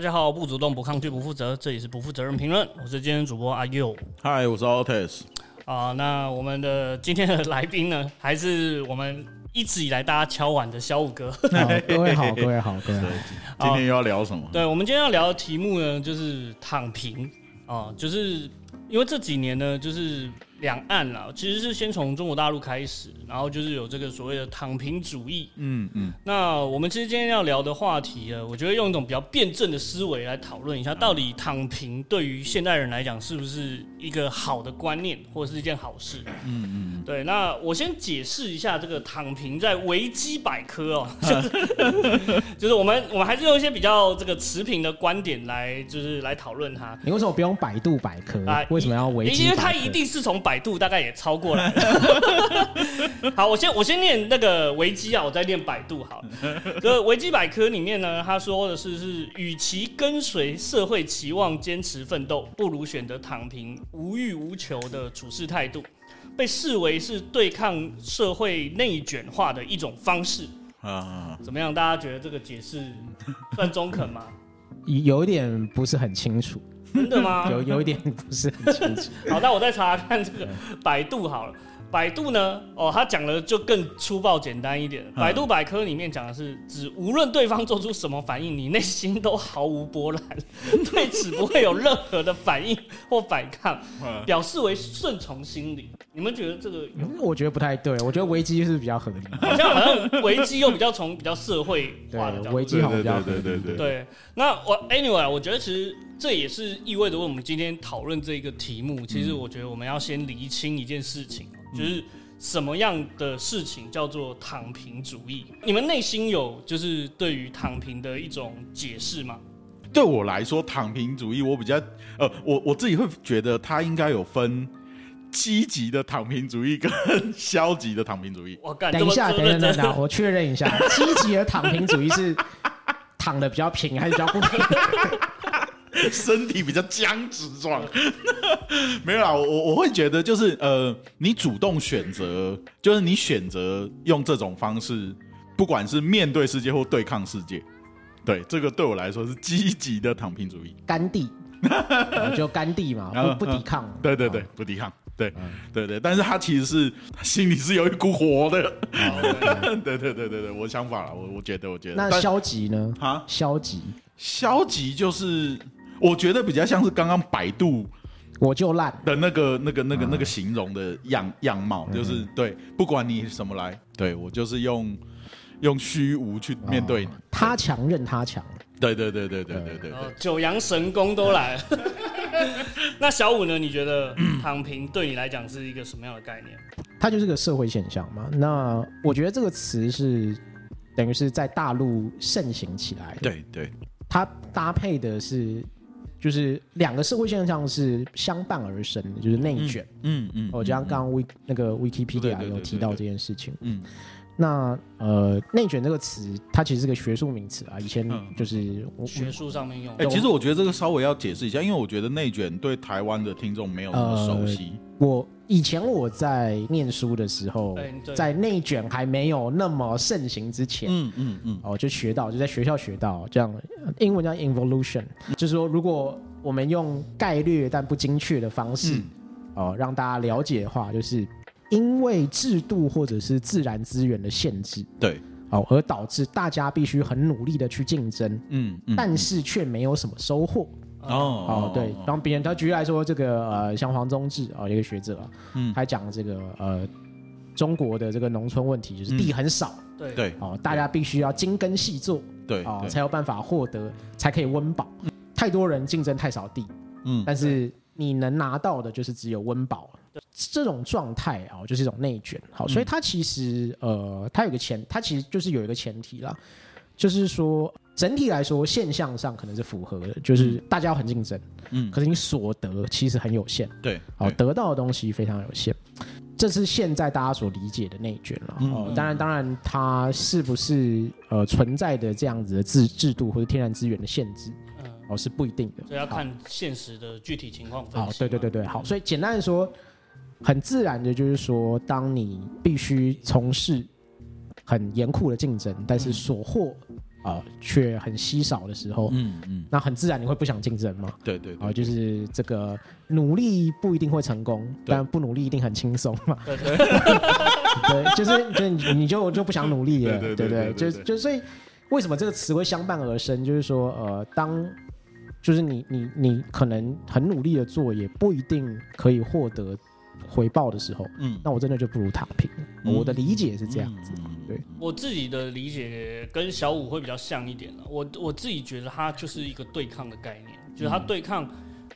大家好，不主动、不抗拒、不负责，这里是不负责任评论，我是今天主播阿佑嗨，我是 Altis。啊。那我们的今天的来宾呢，还是我们一直以来大家敲碗的小五哥。好，各位好，各位好，各位好。今天又要聊什么？对，我们今天要聊的题目呢，就是躺平啊，就是因为这几年呢，就是两岸啦，其实是先从中国大陆开始，然后就是有这个所谓的躺平主义。嗯嗯，那我们其实今天要聊的话题啊，我觉得用一种比较辩证的思维来讨论一下，到底躺平对于现代人来讲是不是一个好的观念，或者是一件好事？嗯嗯，对，那我先解释一下这个躺平在维基百科哦，就是 就是我们我们还是用一些比较这个持平的观点来就是来讨论它。你为什么不用百度百科啊？为什么要维基？因为它一定是从百度大概也超过来了。好，我先我先念那个维基啊，我再念百度好。这维基百科里面呢，他说的是是，与其跟随社会期望坚持奋斗，不如选择躺平无欲无求的处事态度，被视为是对抗社会内卷化的一种方式。啊，怎么样？大家觉得这个解释算中肯吗？有一点不是很清楚，真的吗？有有一点不是很清楚。好，那我再查查看这个百度好了。百度呢，哦，他讲的就更粗暴简单一点。百度百科里面讲的是，指无论对方做出什么反应，你内心都毫无波澜，对此不会有任何的反应或反抗，表示为顺从心理。你们觉得这个有？我觉得不太对，我觉得危机是比较合理。好像好像危机又比较从比较社会化的危机好像比较合理。对对对对。那我 anyway，我觉得其实这也是意味着我们今天讨论这个题目，其实我觉得我们要先厘清一件事情。就是什么样的事情叫做躺平主义？你们内心有就是对于躺平的一种解释吗？对我来说，躺平主义我比较呃，我我自己会觉得它应该有分积极的躺平主义跟消极的躺平主义。我等一下，等一下，等一下，我确认一下，积极的躺平主义是躺的比较平还是比较不平？身体比较僵直状，没有啦，我我会觉得就是呃，你主动选择，就是你选择用这种方式，不管是面对世界或对抗世界，对这个对我来说是积极的躺平主义。甘地，就甘地嘛，不不抵抗。对对对，不抵抗。对对对，但是他其实是心里是有一股火的。对对对对对，我想法了，我我觉得我觉得。那消极呢？啊，消极，消极就是。我觉得比较像是刚刚百度我就烂的那个、那个、那个、那个形容的样样貌，就是对，不管你什么来，对我就是用用虚无去面对他强任他强，对对对对对对对，九阳神功都来了。那小五呢？你觉得躺平对你来讲是一个什么样的概念？它就是个社会现象嘛。那我觉得这个词是等于是在大陆盛行起来，对对，它搭配的是。就是两个社会现象是相伴而生的，就是内卷。嗯嗯，我像刚刚 w 那个 Wikipedia 有提到这件事情。嗯，那呃，内卷这个词，它其实是个学术名词啊，以前就是学术上面用。哎，其实我觉得这个稍微要解释一下，因为我觉得内卷对台湾的听众没有那么熟悉。我以前我在念书的时候，在内卷还没有那么盛行之前，嗯嗯嗯，哦，就学到，就在学校学到这样，英文叫 involution，就是说，如果我们用概略但不精确的方式，哦，让大家了解的话，就是因为制度或者是自然资源的限制，对，哦，而导致大家必须很努力的去竞争，嗯，但是却没有什么收获。哦。哦对，然后别人他举例来说，这个呃，像黄宗志啊，一个学者啊，嗯，他讲这个呃，中国的这个农村问题就是地很少，对。对，哦，大家必须要精耕细作，对啊，才有办法获得，才可以温饱。太多人竞争太少地，嗯，但是你能拿到的就是只有温饱，这种状态啊，就是一种内卷。好，所以它其实呃，它有个前，它其实就是有一个前提啦，就是说。整体来说，现象上可能是符合的，就是大家很竞争，嗯，可是你所得其实很有限，对，哦，得到的东西非常有限，这是现在大家所理解的内卷了。哦，当然，当然，它是不是呃存在的这样子的制制度或者天然资源的限制，嗯，哦，是不一定的，这要看现实的具体情况。好，对对对对，好，所以简单的说，很自然的就是说，当你必须从事很严酷的竞争，但是所获。啊、却很稀少的时候，嗯嗯，那很自然你会不想竞争嘛。啊、对对啊，就是这个努力不一定会成功，对但不努力一定很轻松嘛。对对 对，就是就你你就就不想努力了，对对就就所以为什么这个词会相伴而生？就是说，呃，当就是你你你可能很努力的做，也不一定可以获得回报的时候，嗯，那我真的就不如躺平。嗯我的理解是这样子。嗯对我自己的理解跟小五会比较像一点了。我我自己觉得它就是一个对抗的概念，就是它对抗，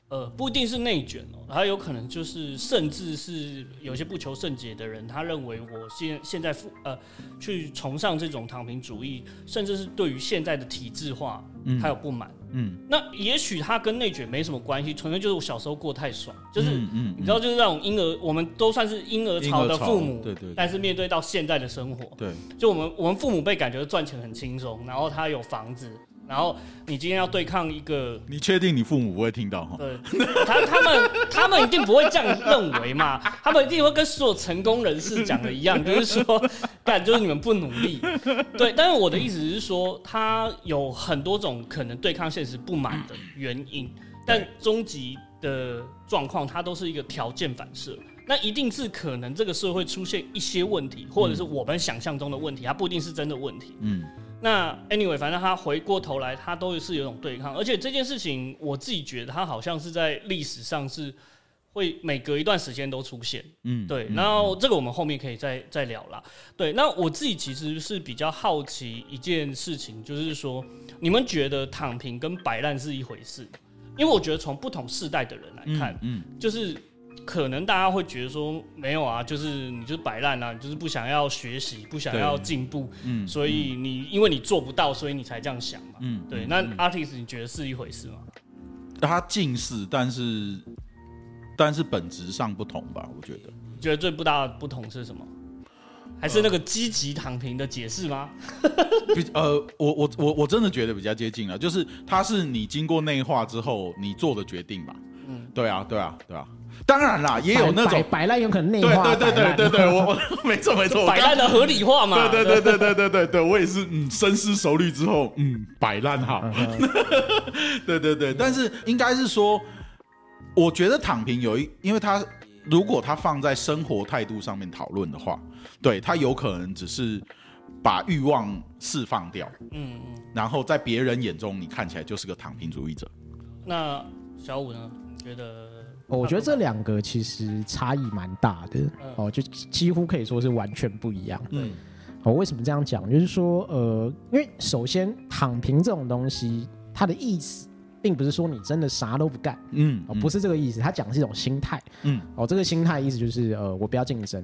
呃，不一定是内卷哦，它有可能就是甚至是有些不求甚解的人，他认为我现现在负呃去崇尚这种躺平主义，甚至是对于现在的体制化，他有不满。嗯。那也许他跟内卷没什么关系，纯粹就是我小时候过太爽，就是。嗯嗯，你知道，就是那种婴儿，我们都算是婴儿潮的父母，对对对。但是面对到现在的生活，对，就我们我们父母辈感觉赚钱很轻松，然后他有房子，然后你今天要对抗一个，你确定你父母不会听到哈？对 他他们他们一定不会这样认为嘛，他们一定会跟所有成功人士讲的一样，就是说，但就是你们不努力，对。但是我的意思是说，他有很多种可能对抗现实不满的原因，但终极的状况，它都是一个条件反射。那一定是可能这个社会出现一些问题，或者是我们想象中的问题，它不一定是真的问题。嗯那 anyway，反正他回过头来，他都是有种对抗，而且这件事情我自己觉得，他好像是在历史上是会每隔一段时间都出现。嗯，对，嗯然后这个我们后面可以再再聊啦。对，那我自己其实是比较好奇一件事情，就是说，你们觉得躺平跟摆烂是一回事？因为我觉得从不同世代的人来看，嗯就是可能大家会觉得说，没有啊，就是你就是摆烂啊，你就是不想要学习，不想要进步，嗯所以你因为你做不到，所以你才这样想嘛。嗯，对，嗯那嗯 artist 你觉得是一回事吗？他近似，但是但是本质上不同吧？我觉得。你觉得最不大的不同是什么？还是那个积极躺平的解释吗？比 呃，我我我我真的觉得比较接近了，就是它是你经过内化之后你做的决定吧。嗯对啊，对啊，对啊。当然啦，也有那摆种，摆烂有可能内对化，对对对对对，我 我没错没错，摆烂的合理化嘛？对对对对对对对对，我也是嗯深思熟虑之后嗯摆烂好，对对对，但是应该是说，我觉得躺平有一，因为他如果他放在生活态度上面讨论的话，对他有可能只是把欲望释放掉，嗯嗯。然后在别人眼中你看起来就是个躺平主义者。那小五呢？你觉得？哦我觉得这两个其实差异蛮大的哦，就几乎可以说是完全不一样。嗯哦，为什么这样讲？就是说，呃，因为首先躺平这种东西，它的意思并不是说你真的啥都不干嗯哦，不是这个意思，它讲的是一种心态。嗯哦，这个心态意思就是，呃，我不要竞争，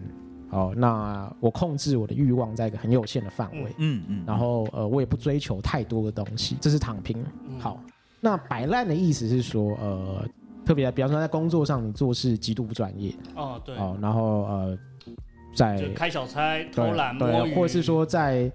哦，那我控制我的欲望在一个很有限的范围，嗯嗯，然后呃，我也不追求太多的东西，这是躺平。好，那摆烂的意思是说，呃，特别比方说在工作上你做事极度不专业，哦，对，哦，然后呃，在就开小差、偷对懒、摸对，鱼，或者是说在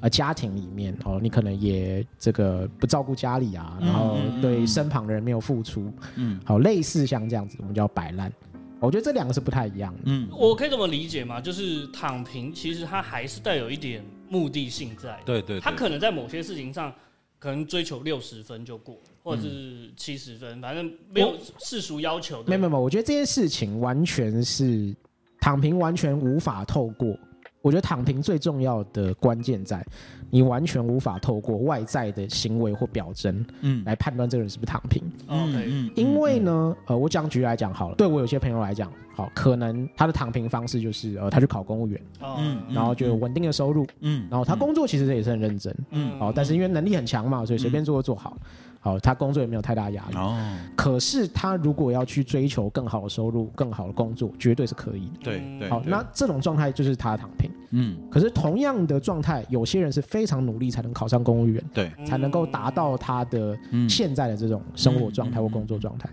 呃家庭里面哦，你可能也这个不照顾家里啊，然后嗯对身旁的人没有付出，嗯好，类似像这样子，我们叫摆烂。我觉得这两个是不太一样的。嗯，我可以这么理解吗？就是躺平，其实它还是带有一点目的性在。对对，他可能在某些事情上，可能追求六十分就过，或者是七十分，反正没有世俗要求的。没有没有，我觉得这件事情完全是躺平，完全无法透过。我觉得躺平最重要的关键在，你完全无法透过外在的行为或表征嗯。来判断这个人是不是躺平。嗯因为呢，呃，我讲举例来讲好了，对我有些朋友来讲，好，可能他的躺平方式就是，呃，他去考公务员，哦嗯然后就有稳定的收入，嗯，然后他工作其实也是很认真，嗯。好，但是因为能力很强嘛，所以随便做就做好，好，他工作也没有太大压力。哦，可是他如果要去追求更好的收入、更好的工作，绝对是可以的。对对，好，那这种状态就是他的躺平。嗯。可是同样的状态，有些人是非常努力才能考上公务员，对，才能够达到他的嗯。现在的这种生活状态或工作状态。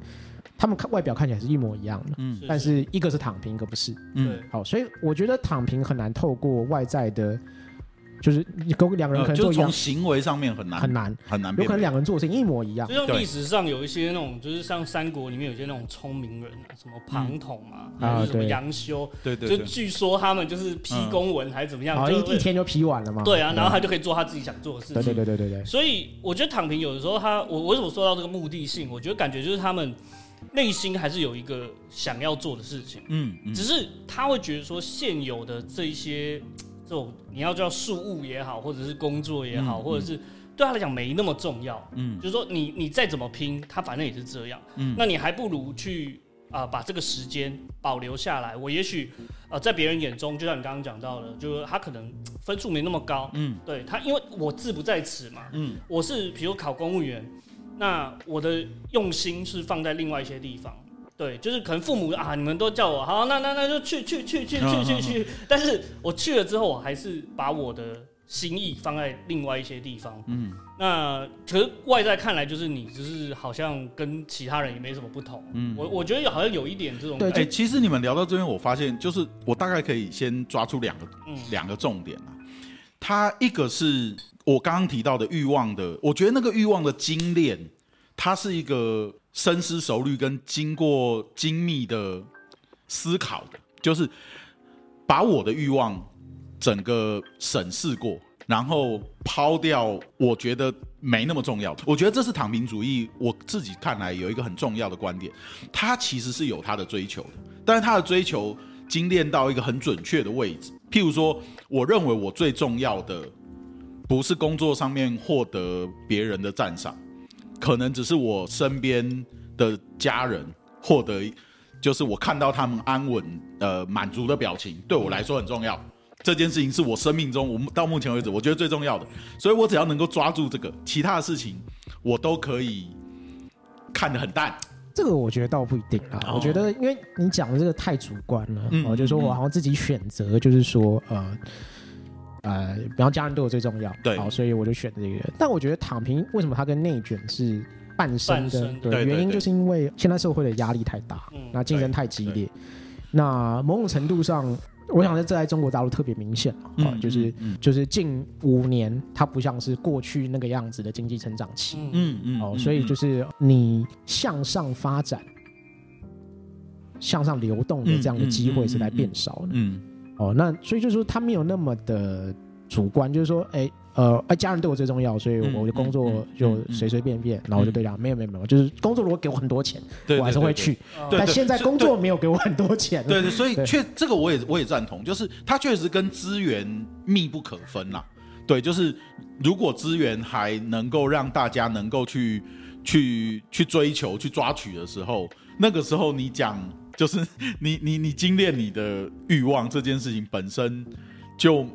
他们看外表看起来是一模一样的，嗯。但是一个是躺平，一个不是。嗯。对，好，所以我觉得躺平很难透过外在的就是你跟两个人可能做一样。从，行为上面很难很难，很难。有可能两个人做的事情一模一样。就。像历史上有一些那种，就是像三国里面有些那种聪明人啊，什么庞统啊，嗯。还是什么杨修，对对对，就据说他们就是批公文还是怎么样，好，就一一天就批完了嘛。对啊，然后他就可以做他自己想做的事对情。对对对对对，所以我觉得躺平有的时候他，我我为什么说到这个目的性？我觉得感觉就是他们内心还是有一个想要做的事情，嗯嗯。只是他会觉得说现有的这一些这种你要叫事务也好，或者是工作也好，嗯或者是对他来讲没那么重要。嗯就是说你你再怎么拼，他反正也是这样。嗯那你还不如去啊、把这个时间保留下来。我也许呃在别人眼中，就像你刚刚讲到的，就是他可能分数没那么高，嗯对他，因为我志不在此嘛，嗯我是比如考公务员，那我的用心是放在另外一些地方。对，就是可能父母啊，你们都叫我好，那那那就去去去去去去去，但是我去了之后，我还是把我的心意放在另外一些地方。嗯那可是外在看来，就是你就是好像跟其他人也没什么不同。嗯我我觉得有好像有一点这种对哎。其实你们聊到这边，我发现就是我大概可以先抓出两个嗯两个重点啊。它一个是我刚刚提到的欲望的，我觉得那个欲望的精炼，它是一个深思熟虑跟经过精密的思考的，就是把我的欲望整个审视过，然后抛掉我觉得没那么重要的。我觉得这是躺平主义，我自己看来有一个很重要的观点，他其实是有他的追求的，但是他的追求精炼到一个很准确的位置。譬如说，我认为我最重要的不是工作上面获得别人的赞赏，可能只是我身边的家人获得，就是我看到他们安稳、呃满足的表情，对我来说很重要。这件事情是我生命中，我到目前为止我觉得最重要的，所以我只要能够抓住这个，其他的事情我都可以看得很淡。这个我觉得倒不一定啊。哦我觉得，因为你讲的这个太主观了，嗯哦，就是说我好像自己选择，就是说，呃，呃，比方家人对我最重要，对好，所以我就选这个人。但我觉得躺平为什么它跟内卷是半生的生？对，对对对原因就是因为现在社会的压力太大，嗯那竞争太激烈，那某种程度上。我想在这在中国大陆特别明显啊，嗯就是、嗯就是近五年，它不像是过去那个样子的经济成长期，嗯嗯嗯哦，所以就是你向上发展、向上流动的这样的机会是在变少的。嗯哦，那所以就是说他没有那么的主观，就是说，哎呃，哎，家人对我最重要，所以嗯我的工作嗯就随随便便，然后我就对他没有没有没有，就是工作如果给我很多钱，对我还是会。去。但现在工作没有给我很多钱，对对，所以确这个我也我也赞同，就是他确实跟资源密不可分啦。对，就是如果资源还能够让大家能够去去去追求、去抓取的时候，那个时候你讲就是 你你你精炼你的欲望这件事情本身就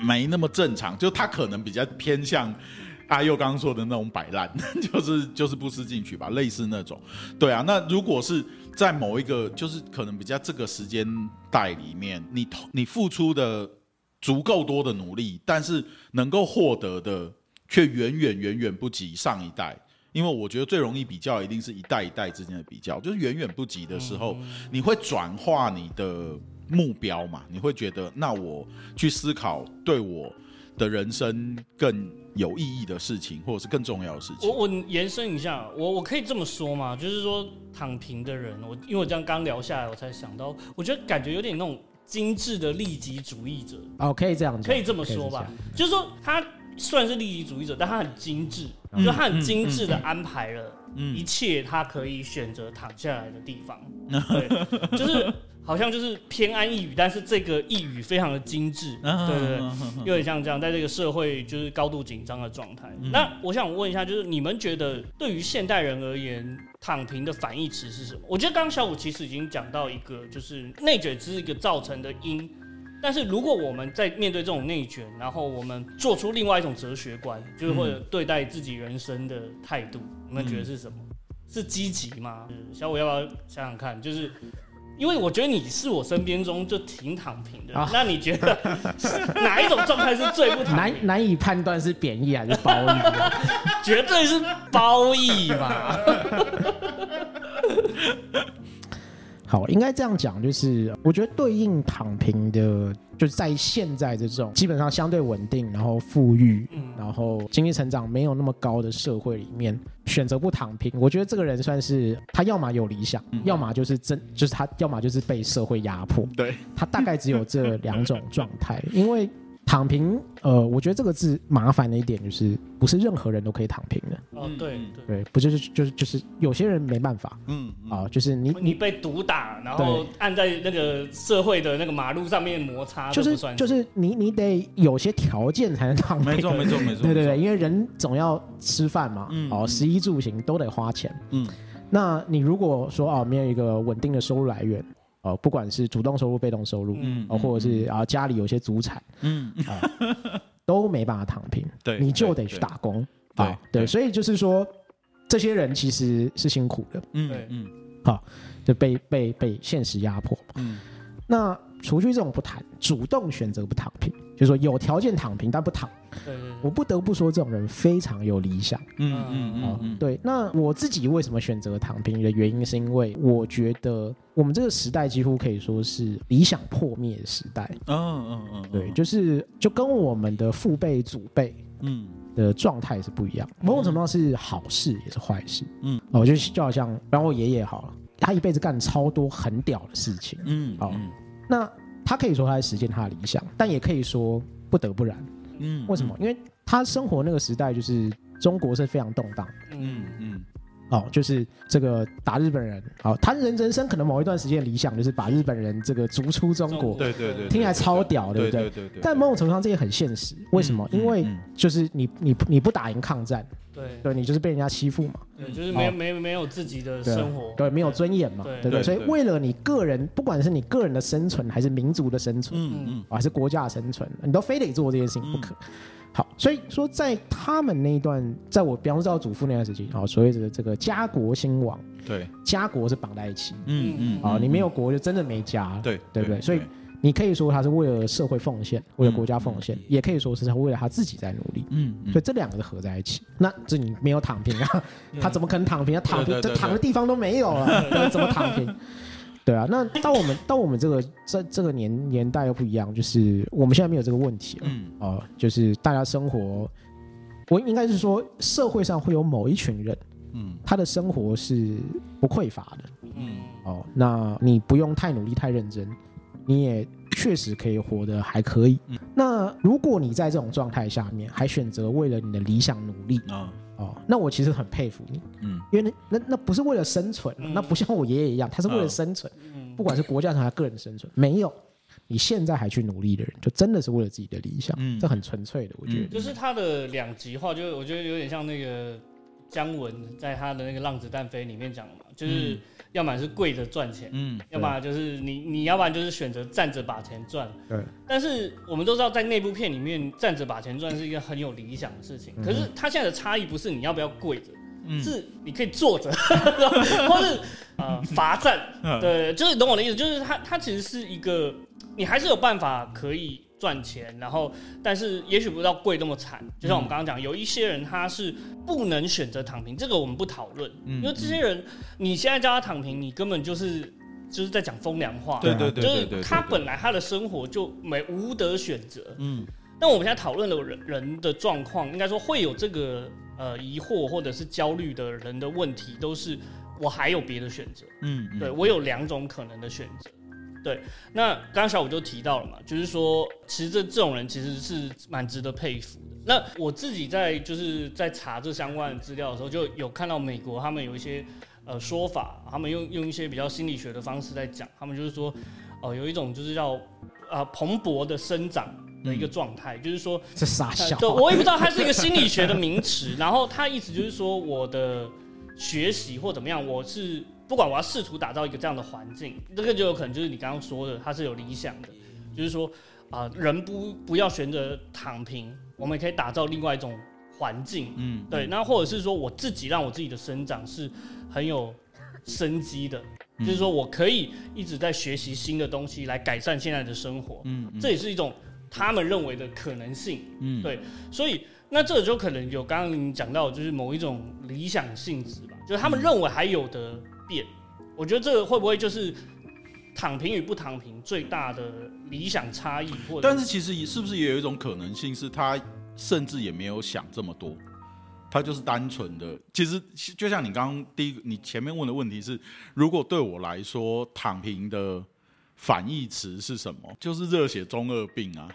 没那么正常，就他可能比较偏向。阿佑刚刚说的那种摆烂，就是就是不思进取吧，类似那种。对啊，那如果是在某一个就是可能比较这个时间带里面，你你付出的足够多的努力，但是能够获得的却远远远远不及上一代。因为我觉得最容易比较，一定是一代一代之间的比较，就是远远不及的时候，你会转化你的目标嘛？你会觉得，那我去思考对我的人生更有意义的事情，或者是更重要的事情我。我延伸一下，我我可以这么说嘛？就是说躺平的人，我因为我这样刚聊下来，我才想到，我觉得感觉有点那种精致的利己主义者，哦，可以这样，可以这么说吧？就是说他虽然是利己主义者，但他很精致，嗯就他很精致的安排了一嗯切他可以选择躺下来的地方，对，就是好像就是偏安一隅，但是这个一隅非常的精致，嗯对对对。有点像这样，在这个社会就是高度紧张的状态。嗯那我想问一下，就是你们觉得对于现代人而言，躺平的反义词是什么？我觉得刚刚小五其实已经讲到一个，就是内卷只是一个造成的因。但是如果我们在面对这种内卷，然后我们做出另外一种哲学观，就是或者对待自己人生的态度，你们觉得是什么？是积极吗？小五要不要想想看？就是因为我觉得你是我身边中就挺躺平的，啊那你觉得哪一种状态是最不躺 难平？难以判断是贬义还是褒义。绝对是褒义嘛！好，应该这样讲，就是我觉得对应躺平的，就是在现在这种基本上相对稳定，然后富裕，嗯然后经济成长没有那么高的社会里面，选择不躺平，我觉得这个人算是他要么有理想，要么就是真就是他要么就是被社会压迫，对，他大概只有这两种状态，因为。躺平，呃，我觉得这个字麻烦的一点就是，不是任何人都可以躺平的。哦，对嗯对，对，不就是就是就是有些人没办法嗯啊，就是你你被毒打，然后按在那个社会的那个马路上面摩擦，就是这不算就是你你得有些条件才能躺平。没错没错没错，对对对，因为人总要吃饭嘛，嗯哦，嗯食衣住行都得花钱。嗯那你如果说哦，没有一个稳定的收入来源，哦，不管是主动收入、被动收入，嗯哦，或者是啊家里有些祖产，嗯，啊都没办法躺平，对你就得去打工。对啊。对，对。所以就是说，这些人其实是辛苦的，嗯嗯，好就被被被现实压迫。嗯。那除去这种不谈，主动选择不躺平，就是说有条件躺平但不躺，我不得不说这种人非常有理想。嗯嗯哦嗯，对，那我自己为什么选择躺平的原因，是因为我觉得我们这个时代几乎可以说是理想破灭的时代。嗯嗯嗯，对，就是就跟我们的父辈、祖辈嗯的状态是不一样，某种程度上是好事也是坏事。嗯，哦，就就好像，比方我爷爷好了，他一辈子干超多很屌的事情，嗯好那他可以说他在实现他的理想，但也可以说不得不然。嗯为什么？因为他生活那个时代就是中国是非常动荡。嗯嗯哦，就是这个打日本人，好、他人人生可能某一段时间的理想就是把日本人这个逐出中国，对对对，听起来超屌，对对不对？对对对，但某种程度上这也很现实，为什么？因为嗯就是你你你不打赢抗战，对对你就是被人家欺负嘛，对，就是没有没有没有自己的生活，对，没有尊严嘛，对对不对所以为了你个人，不管是你个人的生存，还是民族的生存，嗯嗯还是国家的生存，你都非得做这件事情不可。好，所以说在他们那一段，在我比方说到祖父那段时期，啊，所谓的这个家国兴亡，对，家国是绑在一起，嗯嗯啊，你没有国就真的没家，对对不对？所以你可以说他是为了社会奉献，为了国家奉献，也可以说是他为了他自己在努力。嗯所以这两个是合在一起，那这你没有躺平啊？他怎么可能躺平？他躺平，这躺的地方都没有了，对怎么躺平？对啊，那到我们 到我们这个这这个年年代又不一样，就是我们现在没有这个问题了。嗯哦、就是大家生活，我应该是说社会上会有某一群人，嗯他的生活是不匮乏的。嗯哦，那你不用太努力、太认真，你也确实可以活得还可以。嗯那如果你在这种状态下面还选择为了你的理想努力，啊哦，那我其实很佩服你，嗯。因为那那那不是为了生存，嗯。那不像我爷爷一样，他是为了生存，嗯。不管是国家上还是个人的生存，没有。你现在还去努力的人，就真的是为了自己的理想，嗯。这很纯粹的，我觉得。就是他的两极化，就是我觉得有点像那个姜文在他的那个《浪子弹飞》里面讲的嘛，就是要么是跪着赚钱，嗯要么就是你你要不然就是选择站着把钱赚。对，但是我们都知道，在那部片里面，站着把钱赚是一个很有理想的事情。嗯可是它现在的差异不是你要不要跪着，嗯是你可以坐着，或是呃罚站。嗯对，就是你懂我的意思，就是他他其实是一个，你还是有办法可以赚钱，然后但是也许不到贵那么惨。就像我们刚刚讲，有一些人他是不能选择躺平，这个我们不讨论，嗯因为这些人你现在叫他躺平，你根本就是就是在讲风凉话。对对对就是他本来他的生活就没无得选择。嗯那我们现在讨论的人人的状况，应该说会有这个呃疑惑或者是焦虑的人的问题，都是我还有别的选择。嗯对我有两种可能的选择。对，那刚刚小五就提到了嘛，就是说，其实这这种人其实是蛮值得佩服的。那我自己在就是在查这相关的资料的时候，就有看到美国他们有一些呃说法，他们用用一些比较心理学的方式在讲，他们就是说，哦、有一种就是叫啊蓬勃的生长的一个状态，就是说这傻呃笑。对，我也不知道 它是一个心理学的名词，然后它意思就是说我的学习或怎么样，我是不管我要试图打造一个这样的环境，这个就有可能就是你刚刚说的，它是有理想的，就是说啊、人不不要选择躺平，我们也可以打造另外一种环境，嗯对，那或者是说我自己让我自己的生长是很有生机的，嗯。就是说我可以一直在学习新的东西来改善现在的生活，嗯这也是一种他们认为的可能性。嗯。对所以那这就可能有刚刚你讲到，就是某一种理想性质吧，就是他们认为还有的变。我觉得这个会不会就是躺平与不躺平最大的理想差异，或者但是其实是不是也有一种可能性，是他甚至也没有想这么多，他就是单纯的。其实就像你刚刚第一个，你前面问的问题是，如果对我来说，躺平的反义词是什么？就是热血中二病啊。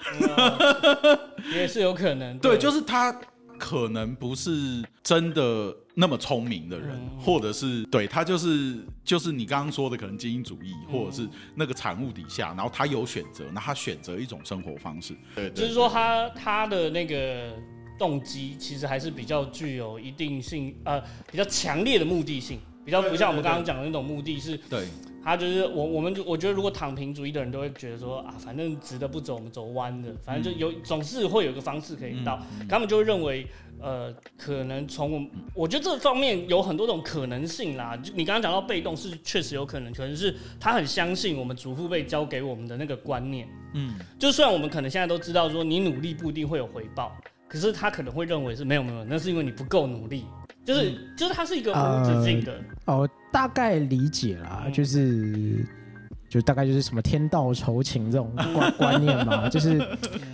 也是有可能。对，就是他可能不是真的那么聪明的人，嗯。或者是对他就是就是你刚刚说的可能精英主义，或者是那个产物底下，然后他有选择，那他选择一种生活方式。对，对。就是说他他的那个动机其实还是比较具有一定性，呃，比较强烈的目的性，比较不像我们刚刚讲的那种目的是，对。他就是我我们就我觉得如果躺平主义的人都会觉得说啊，反正直的不走，我们走弯的，反正就有总是会有一个方式可以到，他们就会认为。呃，可能从我，我觉得这方面有很多种可能性啦。就你刚刚讲到被动是确实有可能，可能是他很相信我们祖父辈教给我们的那个观念，嗯，就虽然我们可能现在都知道说你努力不一定会有回报，可是他可能会认为是没有没有，那是因为你不够努力，就是、就是它是一个无止境的，哦，大概理解啦，嗯。就是就大概就是什么天道酬勤这种观观念嘛，就是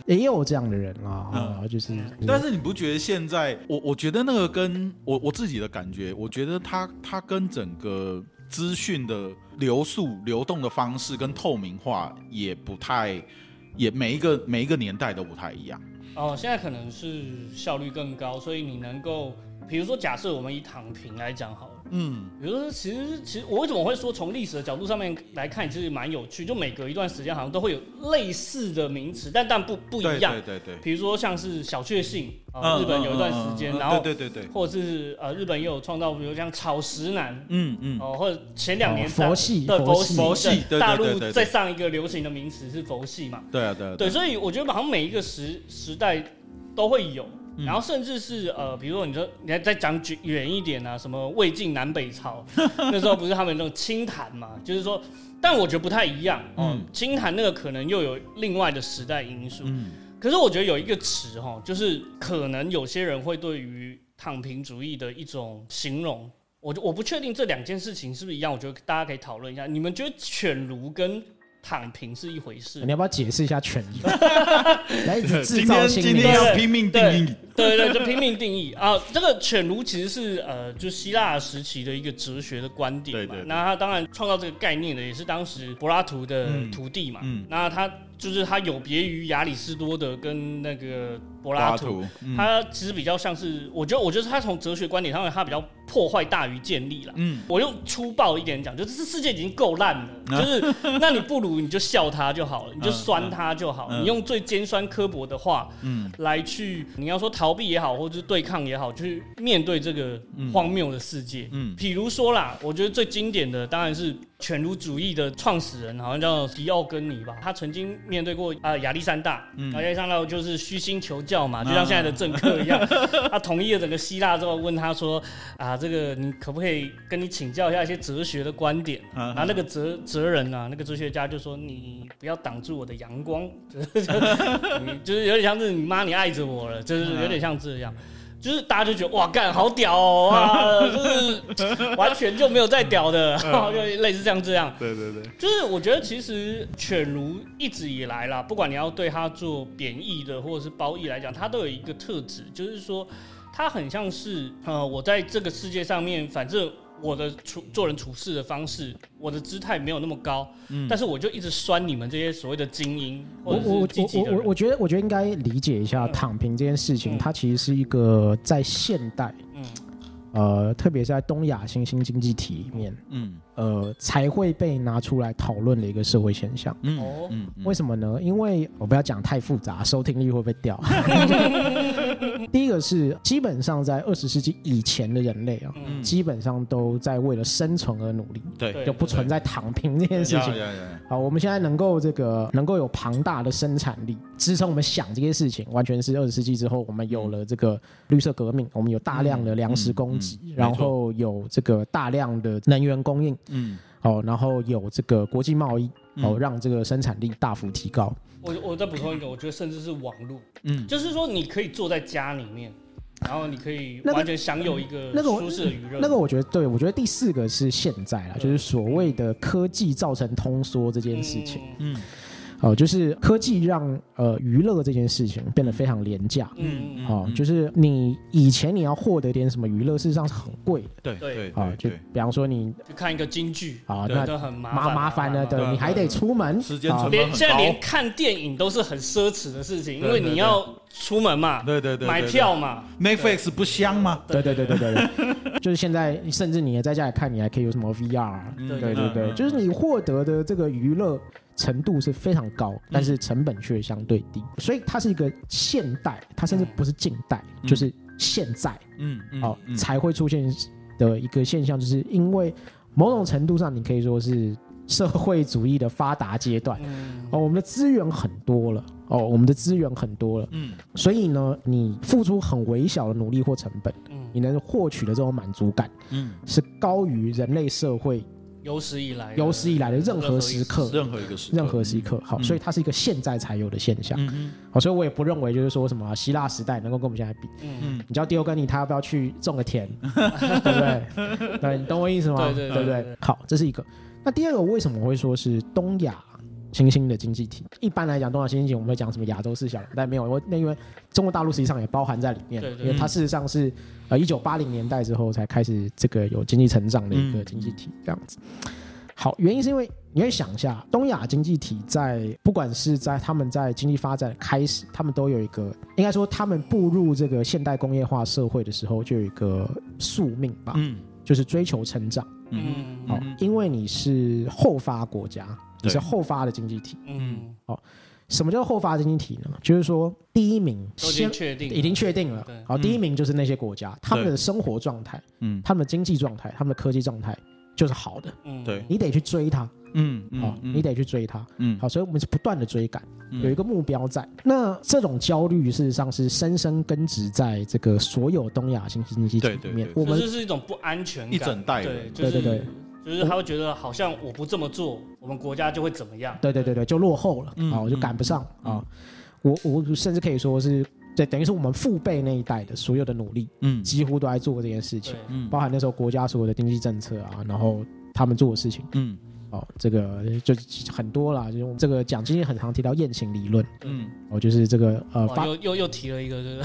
也有这样的人啦，啊，就是但是你不觉得现在我我觉得那个跟我我自己的感觉，我觉得它它跟整个资讯的流速流动的方式跟透明化也不太，也每一个每一个年代都不太一样。哦，现在可能是效率更高，所以你能够，比如说假设我们以躺平来讲好了。嗯比如说，其实其实我为什么会说从历史的角度上面来看，其实蛮有趣。就每隔一段时间好像都会有类似的名词，但但不不一样对。对对，比如说像是小确幸啊、嗯日本有一段时间，嗯嗯嗯然后对对对对，或者是呃日本也有创造，比如像草食男嗯嗯，哦、或者前两年哦佛系对佛佛系大陆再上一个流行的名词是佛系嘛？对啊对啊对，所以我觉得好像每一个时时代都会有，嗯然后甚至是呃，比如说你说你还再讲远远一点啊，什么魏晋南北朝，那时候不是他们那种清谈嘛，就是说，但我觉得不太一样哦、嗯清谈那个可能又有另外的时代因素，嗯可是我觉得有一个词哈，就是可能有些人会对于躺平主义的一种形容。我就我不确定这两件事情是不是一样，我觉得大家可以讨论一下。你们觉得犬儒跟躺平是一回事你要不要解释一下权益？来一直制造新天今天要拼命定义，对对，就拼命定义啊。这个犬儒其实是呃，就希腊时期的一个哲学的观点嘛。对对对那他当然创造这个概念的也是当时柏拉图的嗯徒弟嘛。嗯那他就是他有别于亚里士多德跟那个柏拉图。图，嗯他其实比较像是，我觉得，我觉得他从哲学观点上面，他比较破坏大于建立了。嗯我用粗暴一点讲，就是这世界已经够烂了，啊 就是那你不如你就笑他就好了，你就酸他就好，嗯你用最尖酸刻薄的话嗯来去，你要说逃避也好，或者是对抗也好，去面对这个荒谬的世界。嗯比如说啦，我觉得最经典的当然是犬儒主义的创始人，好像叫迪奥根尼吧。他曾经面对过啊亚历山大，嗯亚历山大就是虚心求教嘛，就像现在的政客一样。他统一了整个希腊之后，问他说啊，这个你可不可以跟你请教一下一些哲学的观点？嗯然后那个哲哲人啊，那个哲学家就说：“你不要挡住我的阳光，就是有点像是你妈你爱着我了，就是有点像这样。”就是大家就觉得哇干好屌哦，啊，就是完全就没有再屌的，就类似像这样。对对对，就是我觉得其实犬儒一直以来啦，不管你要对它做贬义的或者是褒义来讲，它都有一个特质，就是说它很像是呃，我在这个世界上面，反正我的处做人处事的方式，我的姿态没有那么高，嗯。但是我就一直酸你们这些所谓的精英或者我我是积极的。我我我觉得我觉得应该理解一下嗯。躺平这件事情，嗯。它其实是一个在现代，嗯。呃，特别是在东亚新兴经济体里面，嗯呃，才会被拿出来讨论的一个社会现象。嗯哦嗯嗯为什么呢？因为我不要讲太复杂，收听率会不会掉？第一个是基本上在二十世纪以前的人类啊，嗯，基本上都在为了生存而努力，对对就不存在躺平这件事情。好，我们现在能够这个能够有庞大的生产力支撑我们想这些事情，完全是二十世纪之后我们有了这个绿色革命，我们有大量的粮食供给，嗯嗯嗯然后有这个大量的能源供应，嗯。哦，然后有这个国际贸易，哦，嗯让这个生产力大幅提高。我我再补充一个，我觉得甚至是网络，嗯。就是说你可以坐在家里面，然后你可以完全享有一个那个我舒适的娱乐。那个我觉得对，我觉得第四个是现在啦，就是所谓的科技造成通缩这件事情。嗯，嗯哦，就是科技让呃娱乐这件事情变得非常廉价。嗯嗯哦，就是你以前你要获得点什么娱乐，事实上是很贵的对对。对啊。就比方说你去看一个京剧啊，那都很麻麻麻烦了，的，对，你还得出门，啊时间成本连现在连看电影都是很奢侈的事情，因对对为你要出门嘛，对对对，对买票嘛，Netflix 不香吗？对对对对对对，就是现在，甚至你也在家里看，你还可以有什么 VR，嗯对对对。就是你获得的这个娱乐程度是非常高，但是成本却相对低，所以它是一个现代，它甚至不是近代，嗯。就是现在嗯嗯哦嗯。才会出现的一个现象，就是因为某种程度上，你可以说是社会主义的发达阶段。嗯，哦，我们的资源很多了，哦，我们的资源很多了，嗯。所以呢，你付出很微小的努力或成本，嗯。你能获取的这种满足感嗯，是高于人类社会有史以来有史以来的任何时刻任何一个时任何时刻。好，嗯所以它是一个现在才有的现象。嗯好，所以我也不认为就是说什么希腊时代能够跟我们现在比。嗯，嗯你叫迪欧跟你他要不要去种个田，对不对？对，你懂我意思吗？对对对对？好，这是一个。那第二个，为什么会说是东亚新兴的经济体？一般来讲，东亚新兴体我们会讲什么亚洲四小龙，但没有，我那因为中国大陆实际上也包含在里面，因为它事实上是呃一九八零年代之后才开始这个有经济成长的一个经济体，这样子。好，原因是因为你会想一下，东亚经济体在不管是在他们在经济发展开始，他们都有一个，应该说他们步入这个现代工业化社会的时候，就有一个宿命吧，嗯就是追求成长。嗯好、因为你是后发国家，你是对后发的经济体。嗯，好什么叫后发经济体呢？就是说，第一名已先经确定了，已经确定了。对，好，嗯。第一名就是那些国家，他们的生活状态、嗯。他们的经济状态、他们的科技状态就是好的，嗯，对。你得去追它，嗯好，你得去追它。嗯。好，所以我们是不断的追赶，嗯。有一个目标在。那这种焦虑事实上是深深根植在这个所有东亚新兴经济体里面对。我们这是是一种不安全感，一整代对，人就是对对对就是他会觉得好像我不这么做，我们国家就会怎么样，对对对对，就落后了嗯啊，我就赶不上嗯啊。我我甚至可以说是，对，等于是我们父辈那一代的所有的努力，嗯。几乎都在做这件事情，，嗯。包含那时候国家所有的经济政策啊，然后他们做的事情。嗯哦，这个就很多啦，就是这个讲经济很常提到雁行理论，嗯。哦，就是这个呃又又又提了一个，就是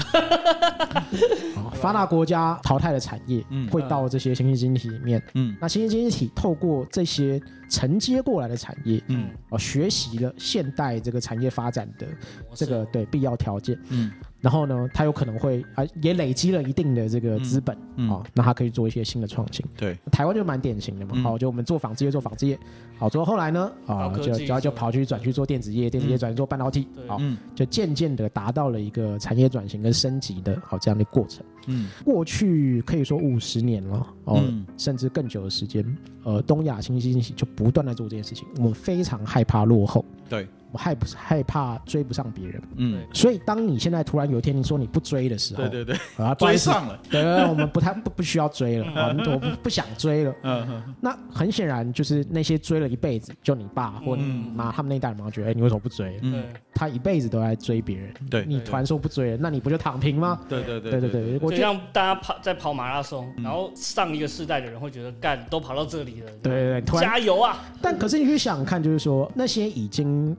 哦发达国家淘汰的产业嗯。会到这些新兴经济体里面，嗯。那新兴经济体透过这些承接过来的产业，嗯。哦，学习了现代这个产业发展的这个对必要条件，嗯然后呢，他有可能会啊也累积了一定的这个资本啊、嗯。哦，那他可以做一些新的创新。对。台湾就蛮典型的嘛，嗯。好、就我们做纺织业做纺织业，好做后来呢，啊、就就要就跑去转去做电子业，电子业嗯。转去做半导体，对。好、嗯。就渐渐的达到了一个产业转型跟升级的好、这样的过程。嗯。过去可以说五十年了，哦，嗯。甚至更久的时间，呃，东亚新兴经济就不断在做这件事情。我们非常害怕落后，对我害不害怕追不上别人。嗯所以，当你现在突然有一天你说你不追的时候，对对对啊，追，上了对，我们不太不不需要追了，啊，我不不想追了。嗯嗯那很显然就是那些追了一辈子，就你爸或你嗯妈他们那一代人嘛，觉得哎、你为什么不追？嗯，他一辈子都在追别人，对你突然说不追了，那你不就躺平吗？对对对对对对，我就像大家跑在跑马拉松，然后上一个世代的人会觉得干都跑到这里了，对对对，突然加油啊！但可是你去想想看，就是说那些已经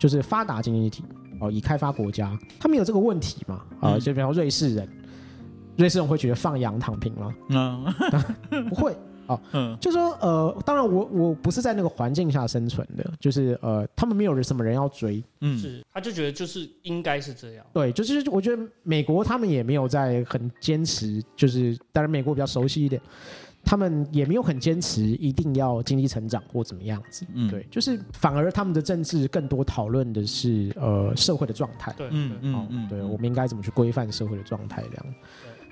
就是发达经济体哦，已开发国家，他们有这个问题嘛？啊、嗯就比方瑞士人，瑞士人会觉得放羊躺平吗？嗯不会。嗯就说呃，当然我我不是在那个环境下生存的，就是呃，他们没有人什么人要追，嗯是，他就觉得就是应该是这样，对，就是我觉得美国他们也没有在很坚持，就是当然美国比较熟悉一点，他们也没有很坚持一定要经济成长或怎么样子，嗯。对，就是反而他们的政治更多讨论的是呃社会的状态，对，嗯嗯嗯，对我们应该怎么去规范社会的状态这样，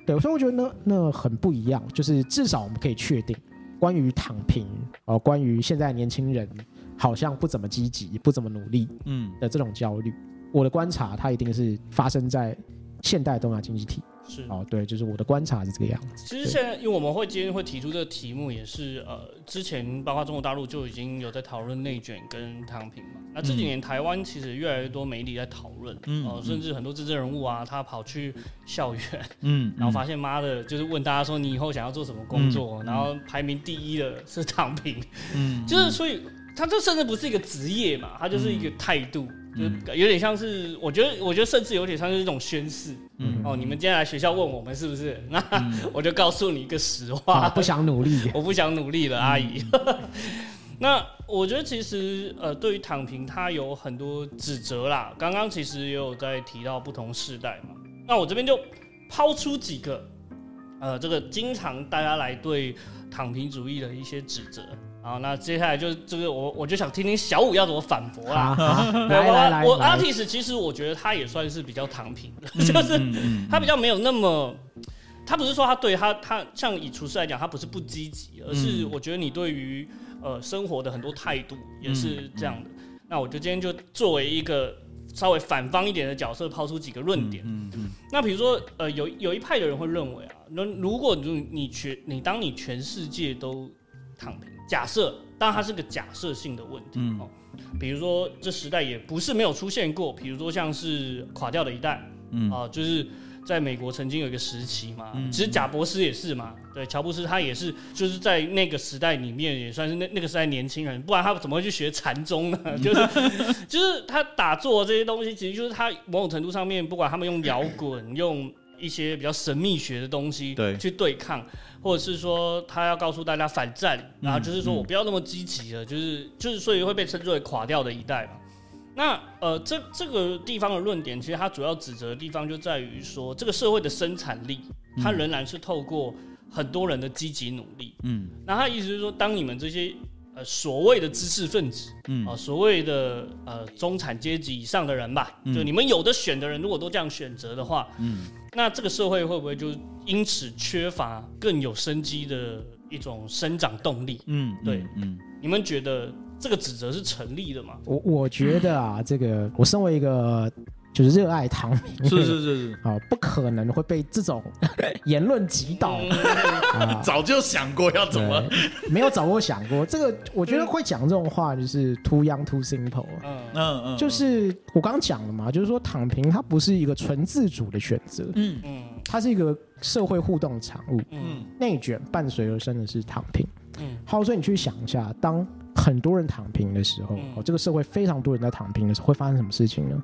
对，所以我觉得那那很不一样，就是至少我们可以确定，关于躺平哦、关于现在年轻人好像不怎么积极、不怎么努力嗯。的这种焦虑，我的观察它一定是发生在现代东亚经济体是。哦，对，就是我的观察是这个样子。其实现在，因为我们会今天会提出这个题目，也是呃，之前包括中国大陆就已经有在讨论内卷跟躺平嘛。那这几年台湾其实越来越多媒体在讨论，嗯哦、甚至很多政治人物啊，他跑去校园，嗯，然后发现妈的，就是问大家说你以后想要做什么工作，然后排名第一的是躺平，嗯，就是所以他这甚至不是一个职业嘛，他就是一个态度。就有点像是，我觉得，我觉得甚至有点像是一种宣誓。嗯哦，你们今天来学校问我们是不是？那 我就告诉你一个实啊，话，不想努力，我不想努力了，阿姨。那我觉得其实呃，对于躺平，它有很多指责啦。刚刚其实也有在提到不同世代嘛。那我这边就抛出几个呃，这个经常大家来对躺平主义的一些指责。好，那接下来就是这个我我就想听听小五要怎么反驳啦。我我来 artist 其实我觉得他也算是比较躺平的，嗯 就是他比较没有那么，他不是说他对他他像以厨师来讲，他不是不积极，而是嗯我觉得你对于呃生活的很多态度也是这样的。嗯那我就今天就作为一个稍微反方一点的角色，抛出几个论点。嗯嗯那比如说，呃，有有一派的人会认为啊，那如果你你全你当你全世界都躺平，假设，当然它是个假设性的问题、嗯哦。比如说，这时代也不是没有出现过，比如说像是垮掉的一代，嗯啊、就是在美国曾经有一个时期嘛，嗯其实贾博士也是嘛，对，乔布斯他也是，就是在那个时代里面也算是那那个时代年轻人，不然他怎么会去学禅宗呢？就是就是他打坐这些东西，其实就是他某种程度上面，不管他们用摇滚，用一些比较神秘学的东西对。去对抗，或者是说他要告诉大家反战，然后就是说嗯。我不要那么积极了，就是就是所以会被称之为垮掉的一代嘛。那呃，这这个地方的论点，其实它主要指责的地方就在于说，这个社会的生产力，它仍然是透过很多人的积极努力。嗯。那他意思是说，当你们这些呃所谓的知识分子，嗯。啊、所谓的呃中产阶级以上的人吧，就你们有的选的人，如果都这样选择的话，嗯那这个社会会不会就因此缺乏更有生机的一种生长动力？嗯，对嗯你们觉得这个指责是成立的吗？我我觉得啊，这个我身为一个就是热爱躺平，是是是是，啊，不可能会被这种言论击倒。啊。早就想过要怎么，没有早过想过这个，我觉得会讲这种话就是 too young too simple，嗯。嗯嗯，就是我刚刚讲了嘛，就是说躺平它不是一个纯自主的选择，嗯嗯。它是一个社会互动的产物。嗯。内卷伴随而生的是躺平。嗯。好，所以你去想一下，当很多人躺平的时候，嗯。哦，这个社会非常多人在躺平的时候，会发生什么事情呢？